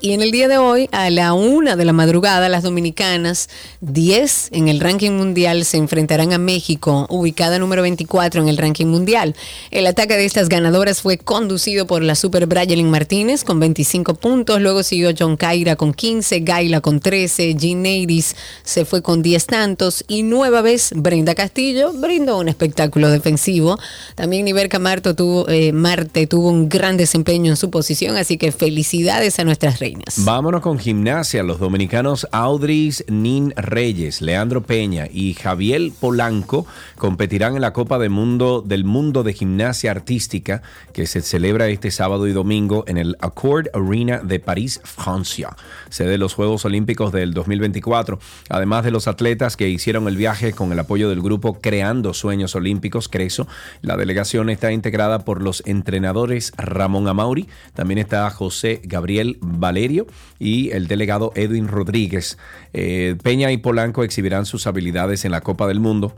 Y en el día de hoy, a la una de la madrugada, las dominicanas, 10 en el ranking mundial, se enfrentarán a México, ubicada número 24 en el ranking mundial. El ataque de estas ganadoras fue conducido por la super Brayelin Martínez con 25 puntos, luego siguió John Caira con 15, Gaila con 13, Jean Neiris se fue con 10 tantos y nueva vez Brenda Castillo brindó un espectáculo defensivo. También Niverca Marto tuvo, eh, Marte tuvo un gran desempeño en su posición, así que felicidades a nuestras reinas. Vámonos con gimnasia. Los dominicanos Audris Nin Reyes, Leandro Peña y Javier Polanco competirán en la Copa del Mundo, del Mundo de Gimnasia Artística que se celebra este sábado y domingo en el Accord Arena de París, Francia, sede de los Juegos Olímpicos del 2024. Además de los atletas que hicieron el viaje con el apoyo del grupo Creando Sueños Olímpicos, Creso, la delegación está integrada por los entrenadores Ramón Amauri, también está José Gabriel Valerio y el delegado Edwin Rodríguez. Eh, Peña y Polanco exhibirán sus habilidades en la Copa del Mundo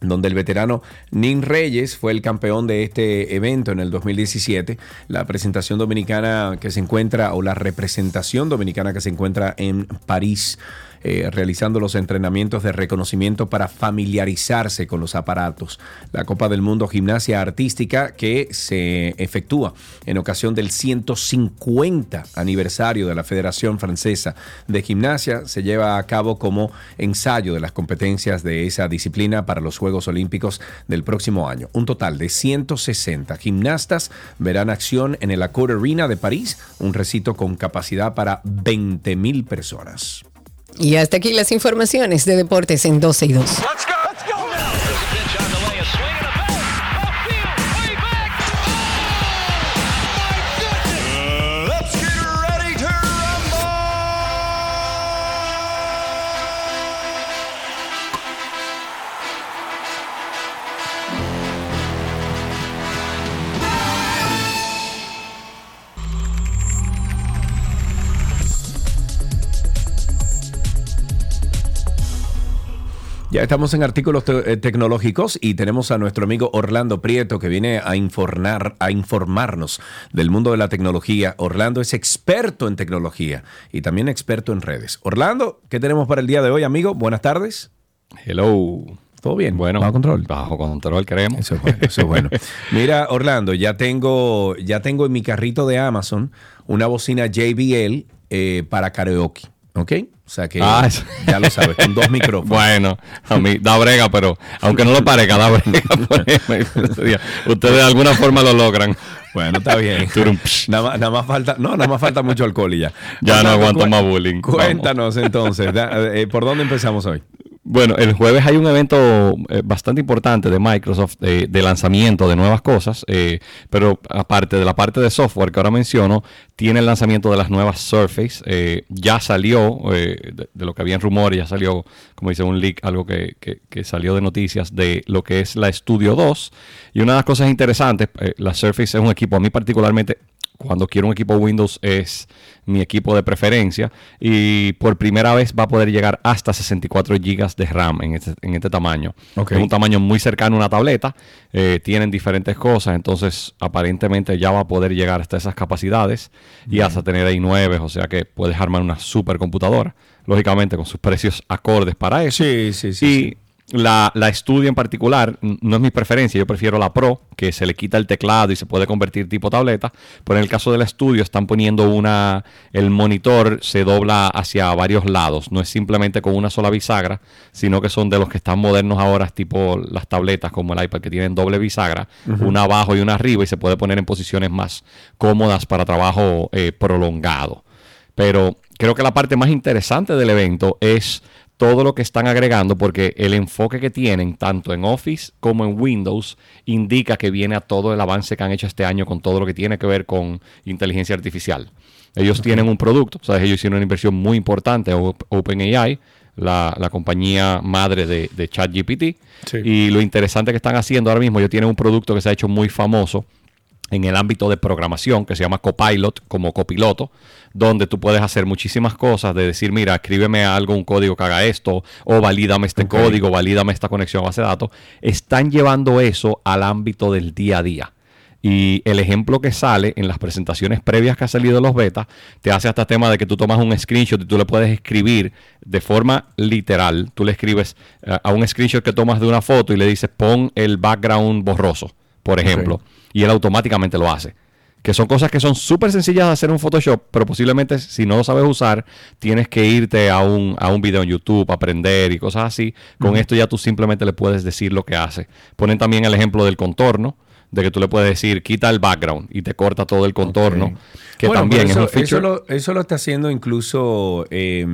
donde el veterano Nin Reyes fue el campeón de este evento en el 2017. La presentación dominicana que se encuentra, o la representación dominicana que se encuentra en París, eh, realizando los entrenamientos de reconocimiento para familiarizarse con los aparatos. La Copa del Mundo Gimnasia Artística que se efectúa en ocasión del 150 aniversario de la Federación Francesa de Gimnasia se lleva a cabo como ensayo de las competencias de esa disciplina para los Juegos Olímpicos del próximo año. Un total de 160 gimnastas verán acción en el Accor Arena de París, un recinto con capacidad para 20 mil personas. Y hasta aquí las informaciones de deportes en 12 y 2. Ya estamos en artículos te- eh, tecnológicos y tenemos a nuestro amigo Orlando Prieto que viene a informar, a informarnos del mundo de la tecnología. Orlando es experto en tecnología y también experto en redes. Orlando, ¿qué tenemos para el día de hoy, amigo? Buenas tardes. Hello. ¿Todo bien? Bueno, ¿Bajo control? Bajo control, queremos. Eso es bueno, eso es bueno. Mira, Orlando, ya tengo, ya tengo en mi carrito de Amazon una bocina JBL eh, para karaoke, ¿ok? O sea que Ah, ya lo sabes, con dos micrófonos. Bueno, a mí da brega, pero aunque no lo parezca, da brega. ponerme. Ustedes de alguna forma lo logran. Bueno, está bien. nada, más, nada más falta, no, nada más falta mucho alcohol y ya. Ya no aguanto más bullying. Vamos. Cuéntanos entonces, da- eh, ¿por dónde empezamos hoy? Bueno, el jueves hay un evento eh, bastante importante de Microsoft eh, de lanzamiento de nuevas cosas, eh, pero aparte de la parte de software que ahora menciono, tiene el lanzamiento de las nuevas Surface. eh, ya salió, eh, de, de lo que había en rumores, ya salió, como dice un leak, algo que, que- que salió de noticias de lo que es la Studio 2. Y una de las cosas interesantes, la Surface es un equipo, a mí particularmente cuando quiero un equipo Windows es mi equipo de preferencia y por primera vez va a poder llegar hasta 64 GB de RAM en este, en este tamaño. Ok. Es un tamaño muy cercano a una tableta, eh, tienen diferentes cosas, entonces aparentemente ya va a poder llegar hasta esas capacidades y hasta tener i9, o sea que puedes armar una supercomputadora, lógicamente con sus precios acordes para eso. Sí, sí, sí. Y la, la Studio en particular no es mi preferencia, yo prefiero la Pro, que se le quita el teclado y se puede convertir tipo tableta, pero en el caso de la Studio están poniendo una, el monitor se dobla hacia varios lados, no es simplemente con una sola bisagra, sino que son de los que están modernos ahora, tipo las tabletas como el iPad que tienen doble bisagra, una abajo y una arriba y se puede poner en posiciones más cómodas para trabajo eh, prolongado. Pero creo que la parte más interesante del evento es todo lo que están agregando porque el enfoque que tienen tanto en Office como en Windows indica que viene a todo el avance que han hecho este año con todo lo que tiene que ver con inteligencia artificial. Ellos tienen un producto, ¿sabes? ellos hicieron una inversión muy importante en Op- OpenAI, la, la compañía madre de, de ChatGPT. Y lo interesante que están haciendo ahora mismo, ellos tienen un producto que se ha hecho muy famoso en el ámbito de programación que se llama Copilot como copiloto, donde tú puedes hacer muchísimas cosas de decir, mira, escríbeme algo, un código que haga esto, o valídame este código, valídame esta conexión a base de datos. Están llevando eso al ámbito del día a día. Y el ejemplo que sale en las presentaciones previas que ha salido de los betas, te hace hasta tema de que tú tomas un screenshot y tú le puedes escribir de forma literal. Tú le escribes eh, a un screenshot que tomas de una foto y le dices pon el background borroso, por ejemplo. Y él automáticamente lo hace. Que son cosas que son súper sencillas de hacer en Photoshop, pero posiblemente si no lo sabes usar, tienes que irte a un, a un video en YouTube, aprender y cosas así. Con esto ya tú simplemente le puedes decir lo que hace. Ponen también el ejemplo del contorno, de que tú le puedes decir quita el background y te corta todo el contorno. Que Bueno, también eso, es un feature. eso lo, eso lo está haciendo incluso, eh,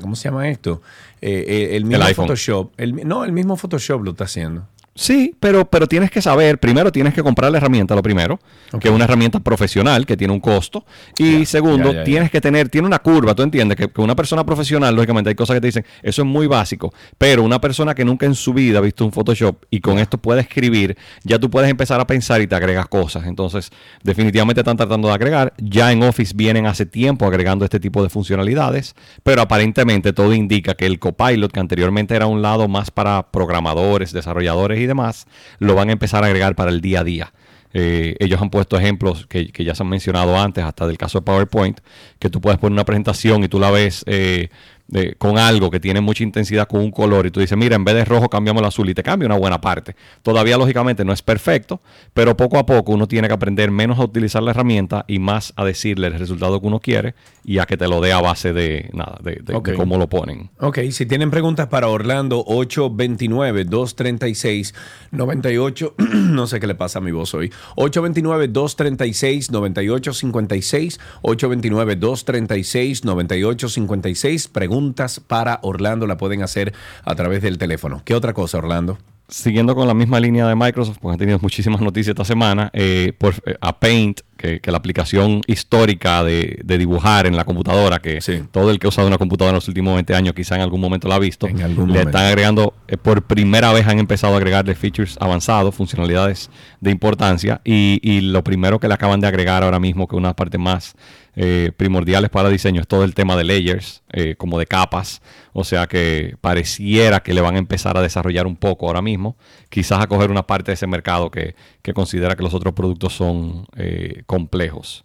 ¿cómo se llama esto? Eh, eh, el mismo. Photoshop. El no, el mismo Photoshop lo está haciendo. Sí, pero, pero tienes que saber, primero tienes que comprar la herramienta, lo primero, que es una herramienta profesional que tiene un costo. Y segundo, tienes que tener, tiene una curva, tú entiendes, que, que una persona profesional, lógicamente hay cosas que te dicen, eso es muy básico, pero una persona que nunca en su vida ha visto un Photoshop y con esto puede escribir, ya tú puedes empezar a pensar y te agregas cosas. Entonces, definitivamente están tratando de agregar. Ya en Office vienen hace tiempo agregando este tipo de funcionalidades, pero aparentemente todo indica que el Copilot, que anteriormente era un lado más para programadores, desarrolladores y demás, lo van a empezar a agregar para el día a día. Eh, ellos han puesto ejemplos que, que ya se han mencionado antes, hasta del caso de PowerPoint, que tú puedes poner una presentación y tú la ves eh, de- con algo que tiene mucha intensidad con un color y tú dices, mira, en vez de rojo cambiamos el azul y te cambia una buena parte. Todavía lógicamente no es perfecto, pero poco a poco uno tiene que aprender menos a utilizar la herramienta y más a decirle el resultado que uno quiere y a que te lo dé a base de nada, de, de- de Ok. cómo lo ponen. Ok, si tienen preguntas para Orlando, 829-236-98, no sé qué le pasa a mi voz hoy, 829-236-9856, 829-236-9856, preguntas para Orlando la pueden hacer a través del teléfono. ¿Qué otra cosa, Orlando? Siguiendo con la misma línea de Microsoft, pues han tenido muchísimas noticias esta semana, eh, por, eh, a Paint, que, que la aplicación histórica de, de dibujar en la computadora, que todo el que ha usado una computadora en los últimos 20 años quizá en algún momento la ha visto, le momento. están agregando, eh, por primera vez han empezado a agregarle features avanzados, funcionalidades de importancia, y, y lo primero que le acaban de agregar ahora mismo, que una parte más eh, primordiales para diseño es todo el tema de layers, eh, como de capas. O sea que pareciera que le van a empezar a desarrollar un poco ahora mismo. Quizás a coger una parte de ese mercado que, que considera que los otros productos son eh, complejos.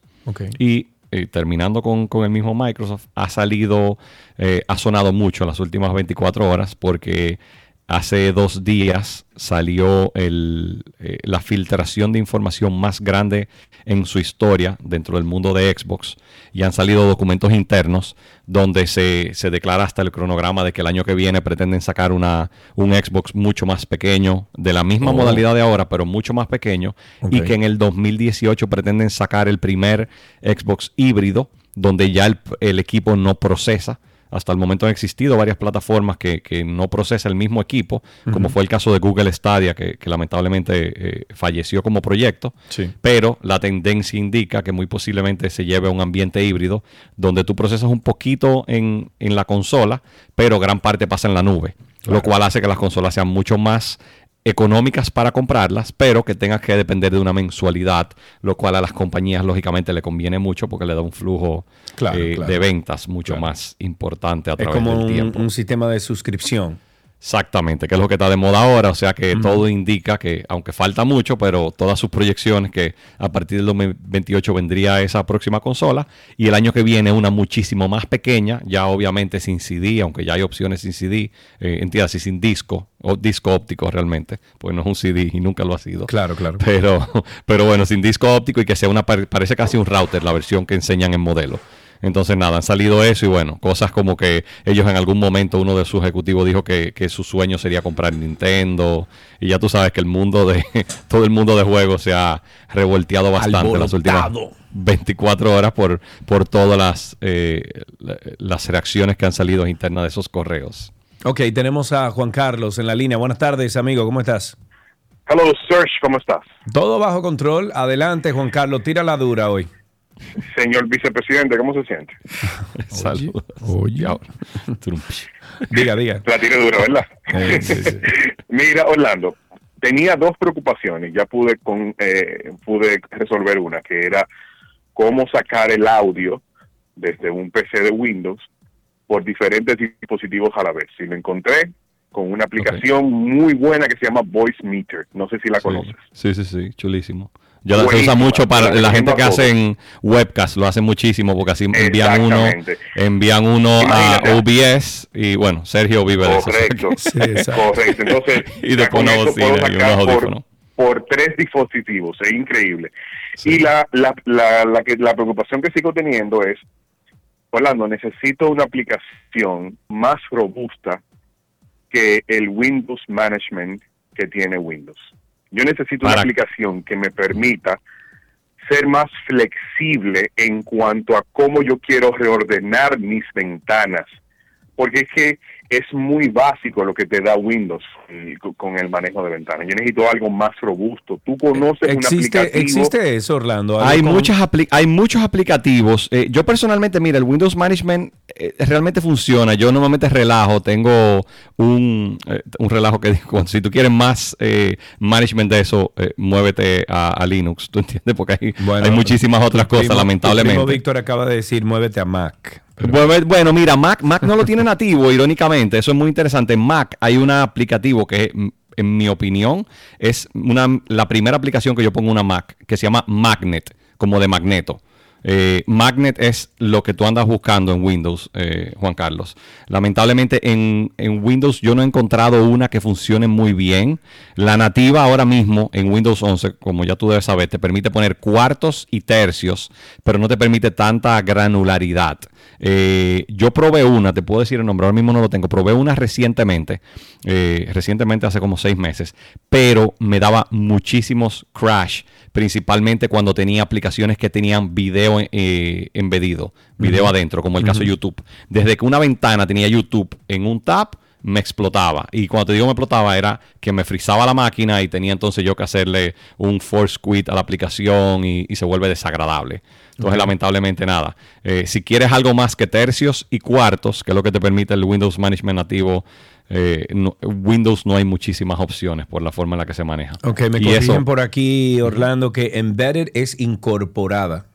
Y eh, terminando con, con el mismo Microsoft, ha salido, eh, ha sonado mucho en las últimas 24 horas porque hace dos días salió el, eh, la filtración de información más grande en su historia dentro del mundo de Xbox y han salido documentos internos donde se, se declara hasta el cronograma de que el año que viene pretenden sacar una, un Xbox mucho más pequeño, de la misma Oh. modalidad de ahora, pero mucho más pequeño, y que en el 2018 pretenden sacar el primer Xbox híbrido, donde ya el, el equipo no procesa. Hasta el momento han existido varias plataformas que, que no procesa el mismo equipo, como fue el caso de Google Stadia, que, que lamentablemente eh, falleció como proyecto. Sí. Pero la tendencia indica que muy posiblemente se lleve a un ambiente híbrido, donde tú procesas un poquito en, en la consola, pero gran parte pasa en la nube, lo cual hace que las consolas sean mucho más económicas para comprarlas, pero que tengas que depender de una mensualidad, lo cual a las compañías lógicamente le conviene mucho porque le da un flujo Claro, eh, claro. de ventas mucho más importante a través del tiempo. un sistema de suscripción. Exactamente, que es lo que está de moda ahora, o sea que todo indica que, aunque falta mucho, pero todas sus proyecciones que a partir del 2028 vendría esa próxima consola y el año que viene una muchísimo más pequeña, ya obviamente sin CD, aunque ya hay opciones sin CD, eh, entiendas, y sin disco, o disco óptico realmente, pues no es un CD y nunca lo ha sido. Claro, claro. Pero, pero bueno, sin disco óptico y que sea una, pare- parece casi un router, la versión que enseñan en modelo. Entonces, nada, han salido eso y bueno, cosas como que ellos en algún momento, uno de sus ejecutivos dijo que, que su sueño sería comprar Nintendo. Y ya tú sabes que el mundo de, todo el mundo de juegos se ha revolteado bastante en las últimas Alborotado. 24 horas por, por todas las, eh, la- las reacciones que han salido internas de esos correos. Ok, tenemos a Juan Carlos en la línea. Buenas tardes, amigo. ¿Cómo estás? Hello, Serge, ¿cómo estás? Todo bajo control. Adelante, Juan Carlos. Tira la dura hoy. Señor vicepresidente, ¿cómo se siente? Saludos. Oye. diga, diga. La tiene dura, ¿verdad? Eh, sí, sí. Mira, Orlando, tenía dos preocupaciones. Ya pude con, eh, pude resolver una, que era cómo sacar el audio desde un PC de Windows por diferentes dispositivos a la vez. Si lo encontré con una aplicación muy buena que se llama Voice Meter. No sé si la conoces. Sí, sí, sí, chulísimo. Ya se usa mucho para la la gente que hacen webcast, lo hacen muchísimo porque así envían uno, envían uno a. OBS y bueno, Sergio vive de eso. Correcto. Correcto. Entonces, y después una bocina puedo y unos por, por tres dispositivos. Es increíble. Y la, la, la, la, que, la preocupación que sigo teniendo es, Orlando, necesito una aplicación más robusta que el Windows Management que tiene Windows. Yo necesito una aplicación que me permita ser más flexible en cuanto a cómo yo quiero reordenar mis ventanas. Porque es que es muy básico lo que te da Windows eh, co- con el manejo de ventanas. Yo necesito algo más robusto. Tú conoces un ¿Existe, aplicativo. existe eso, Orlando? ¿Algo Hay, con- muchas apli- hay muchos aplicativos. Eh, yo personalmente, mira, el Windows Management eh, realmente funciona. Yo normalmente relajo. Tengo un, eh, un relajo que digo, si tú quieres más eh, management de eso, eh, muévete a, a Linux. ¿Tú entiendes? Porque hay, Bueno, hay muchísimas otras cosas, primo- lamentablemente. Víctor acaba de decir, muévete a Mac. Bueno, bueno, mira, Mac, Mac no lo tiene nativo, irónicamente. Eso es muy interesante. En Mac hay un aplicativo que, mm, en mi opinión, es una, la primera aplicación que yo pongo una Mac, que se llama Magnet, como de magneto. Eh, Magnet es lo que tú andas buscando en Windows, eh, Juan Carlos. Lamentablemente en, en Windows yo no he encontrado una que funcione muy bien. La nativa ahora mismo en Windows 11, como ya tú debes saber, te permite poner cuartos y tercios, pero no te permite tanta granularidad. Eh, yo probé una, te puedo decir el nombre, ahora mismo no lo tengo, probé una recientemente, recientemente hace como seis meses, pero me daba muchísimos crash, principalmente cuando tenía aplicaciones que tenían video eh, embedido, video adentro, como el caso de. YouTube. Desde que una ventana tenía YouTube en un tab, me explotaba. Y cuando te digo me explotaba era que me frizaba la máquina y tenía entonces yo que hacerle un force quit a la aplicación y, y se vuelve desagradable. Entonces, lamentablemente nada. Eh, si quieres algo más que tercios y cuartos, que es lo que te permite el Windows Management nativo, eh, no- Windows no hay muchísimas opciones por la forma en la que se maneja. Ok, me corrigen por aquí, Orlando, que embedded es incorporada.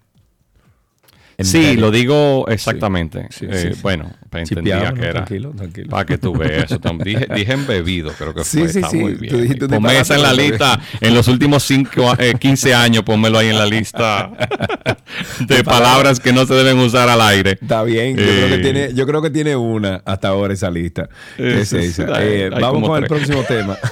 Sí, lo digo exactamente. Sí, Eh, sí, sí. Bueno, entendía que era. Tranquilo, tranquilo. Para que tú veas eso. Dije, dije embebido, creo que Sí, fue. sí, Está sí. muy Tú bien. dijiste un Ponme esa en la lista. En los últimos cinco, eh, 15 años, pónmelo ahí en la lista de palabras que no se deben usar al aire. Está bien, yo, creo que Eh, tiene, yo creo que tiene una hasta ahora esa lista. Eh, Es sí, esa. sí, hay- hay vamos con el próximo tema.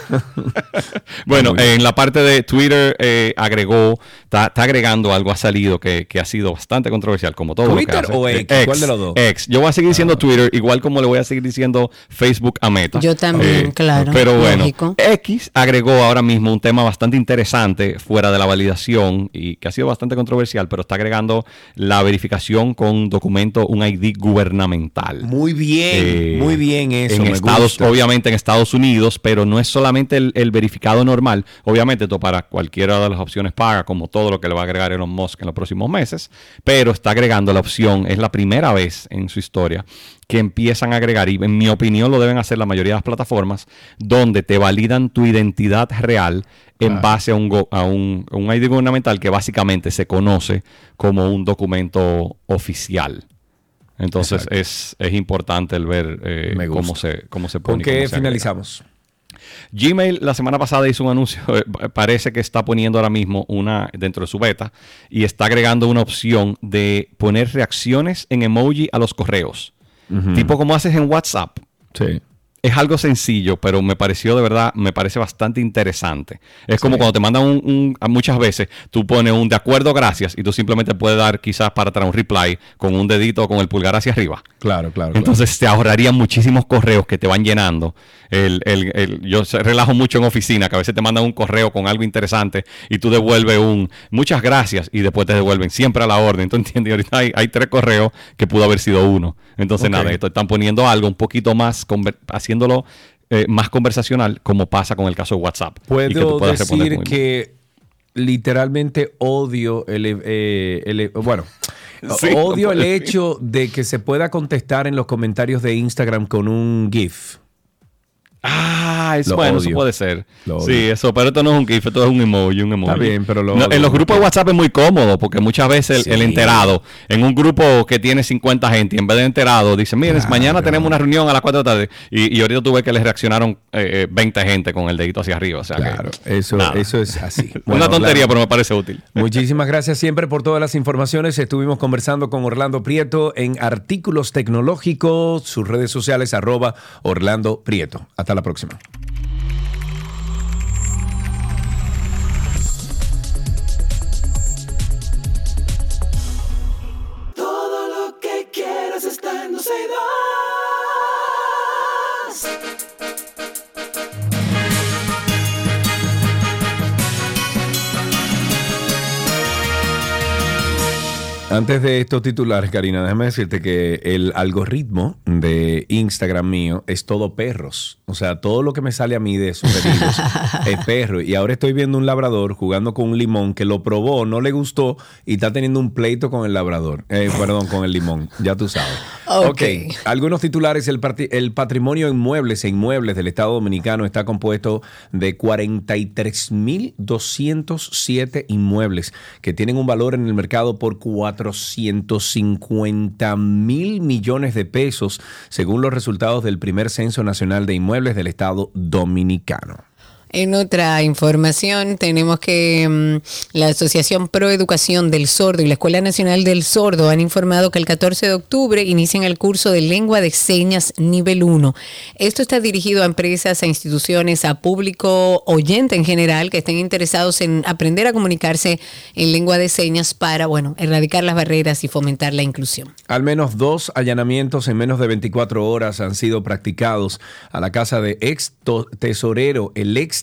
Bueno, en la parte de Twitter eh, agregó, está, está agregando algo, ha salido que, que ha sido bastante controversial, como todo. lo que ¿Twitter hace. o Eh, X? ¿Cuál de los dos? Ah. X. Yo voy a seguir diciendo Twitter, igual como le voy a seguir diciendo Facebook a Meta. Yo también, claro, Pero bueno, lógico. X agregó ahora mismo un tema bastante interesante fuera de la validación y que ha sido bastante controversial, pero está agregando la verificación con documento, un ID gubernamental. Muy bien, Eh, muy bien eso. en me Estados, gusta. obviamente en Estados Unidos, pero no es solamente el, el verificado normal. Obviamente, esto para cualquiera de las opciones paga, como todo lo que le va a agregar Elon Musk en los próximos meses, pero está agregando la opción, es la primera vez en su historia que empiezan a agregar, y en mi opinión lo deben hacer la mayoría de las plataformas, donde te validan tu identidad real en base a un, go- a un, a un ID gubernamental que básicamente se conoce como un documento oficial. Entonces es, es importante el ver eh, cómo se, cómo se ¿Con pone. cómo qué agrega. Gmail la semana pasada hizo un anuncio, eh, parece que está poniendo ahora mismo una dentro de su beta y está agregando una opción de poner reacciones en emoji a los correos. Tipo como haces en WhatsApp. Sí. Es algo sencillo, pero me pareció de verdad, me parece bastante interesante. Es como cuando te mandan un, un- a muchas veces, tú pones un de acuerdo, gracias, y tú simplemente puedes dar quizás para atrás un reply con un dedito o con el pulgar hacia arriba. Claro, claro. Entonces te ahorrarían muchísimos correos que te van llenando. El, el- el- yo relajo mucho en oficina, que a veces te mandan un correo con algo interesante y tú devuelves un muchas gracias y después te devuelven siempre a la orden. ¿Tú entiendes? Y ahorita hay, hay tres correos que pudo haber sido uno. Entonces nada, esto están poniendo algo un poquito más, conver- haciéndolo eh, más conversacional como pasa con el caso de WhatsApp. Y que tú Puedo decir que literalmente odio el, eh, el- bueno, Sí, odio el hecho de que se pueda contestar en los comentarios de Instagram con un GIF. Ah, es Lo bueno, eso puede ser. Lo Sí, odio. eso, pero esto no es un GIF, esto es un emoji, un emoji. Está bien, pero lo No. En los grupos de WhatsApp es muy cómodo, porque muchas veces el, Sí. el enterado, en un grupo que tiene 50 gente, y en vez de enterado, dice, miren, mañana tenemos una reunión a las 4 de la tarde, y, y ahorita tuve que les reaccionaron eh, eh, 20 gente con el dedito hacia arriba. O sea Claro, que, eso, nada. eso es así. Una tontería, claro. pero me parece útil. Muchísimas gracias siempre por todas las informaciones. Estuvimos conversando con Orlando Prieto en Artículos Tecnológicos, sus redes sociales, arroba Orlando Prieto. Hasta la próxima. Antes de estos titulares, Karina, déjame decirte que el algoritmo de Instagram mío es todo perros. O sea, todo lo que me sale a mí de sugeridos es perro. Y ahora estoy viendo un labrador jugando con un limón que lo probó, no le gustó y está teniendo un pleito con el labrador. Eh, perdón, con el limón. Ya tú sabes. Ok. Algunos titulares. El, el patrimonio en muebles e inmuebles del Estado Dominicano está compuesto de 43.207 inmuebles que tienen un valor en el mercado por 450 mil millones de pesos, según los resultados del primer Censo Nacional de Inmuebles del Estado Dominicano. En otra información tenemos que mm, la Asociación Pro Educación del Sordo y la Escuela Nacional del Sordo han informado que el 14 de octubre inician el curso de lengua de señas nivel 1. Esto está dirigido a empresas, a instituciones, a público oyente en general que estén interesados en aprender a comunicarse en lengua de señas para, bueno, erradicar las barreras y fomentar la inclusión. Al menos dos allanamientos en menos de 24 horas han sido practicados a la casa de ex tesorero, el ex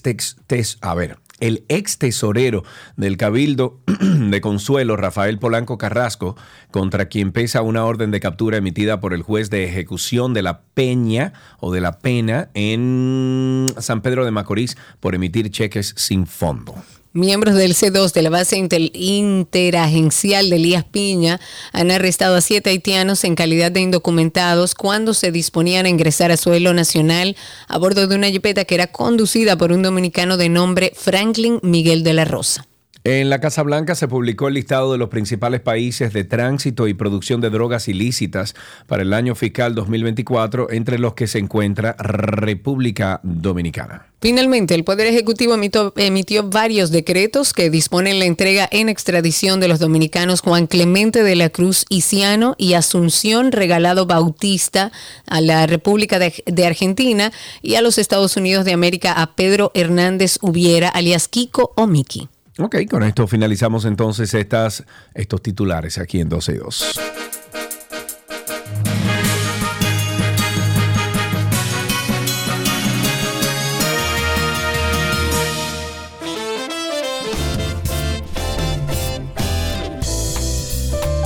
a ver, el ex tesorero del Cabildo de Consuelo, Rafael Polanco Carrasco, contra quien pesa una orden de captura emitida por el juez de ejecución de la Peña o de la Pena en San Pedro de Macorís por emitir cheques sin fondo. Miembros del C2 de la base inter- interagencial de Elías Piña han arrestado a siete haitianos en calidad de indocumentados cuando se disponían a ingresar a suelo nacional a bordo de una jipeta que era conducida por un dominicano de nombre Franklin Miguel de la Rosa. En la Casa Blanca se publicó el listado de los principales países de tránsito y producción de drogas ilícitas para el año fiscal 2024, entre los que se encuentra República Dominicana. Finalmente, el Poder Ejecutivo emitió, emitió varios decretos que disponen la entrega en extradición de los dominicanos Juan Clemente de la Cruz Iciano y Asunción Regalado Bautista a la República de, Argentina y a los Estados Unidos de América a Pedro Hernández Hubiera, alias Kiko o Miki. Ok, con esto finalizamos entonces estas, estos titulares aquí en 12 y 2.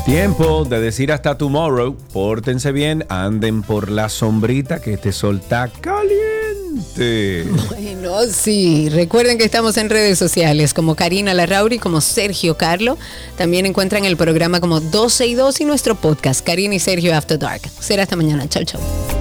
Tiempo de decir hasta tomorrow. Pórtense bien, anden por la sombrita que este sol está caliente. Bueno, sí. Recuerden que estamos en redes sociales como Karina Larrauri, como Sergio Carlo. También encuentran el programa como 12 y 2 y nuestro podcast, Karina y Sergio After Dark. Será hasta mañana. Chau, chau.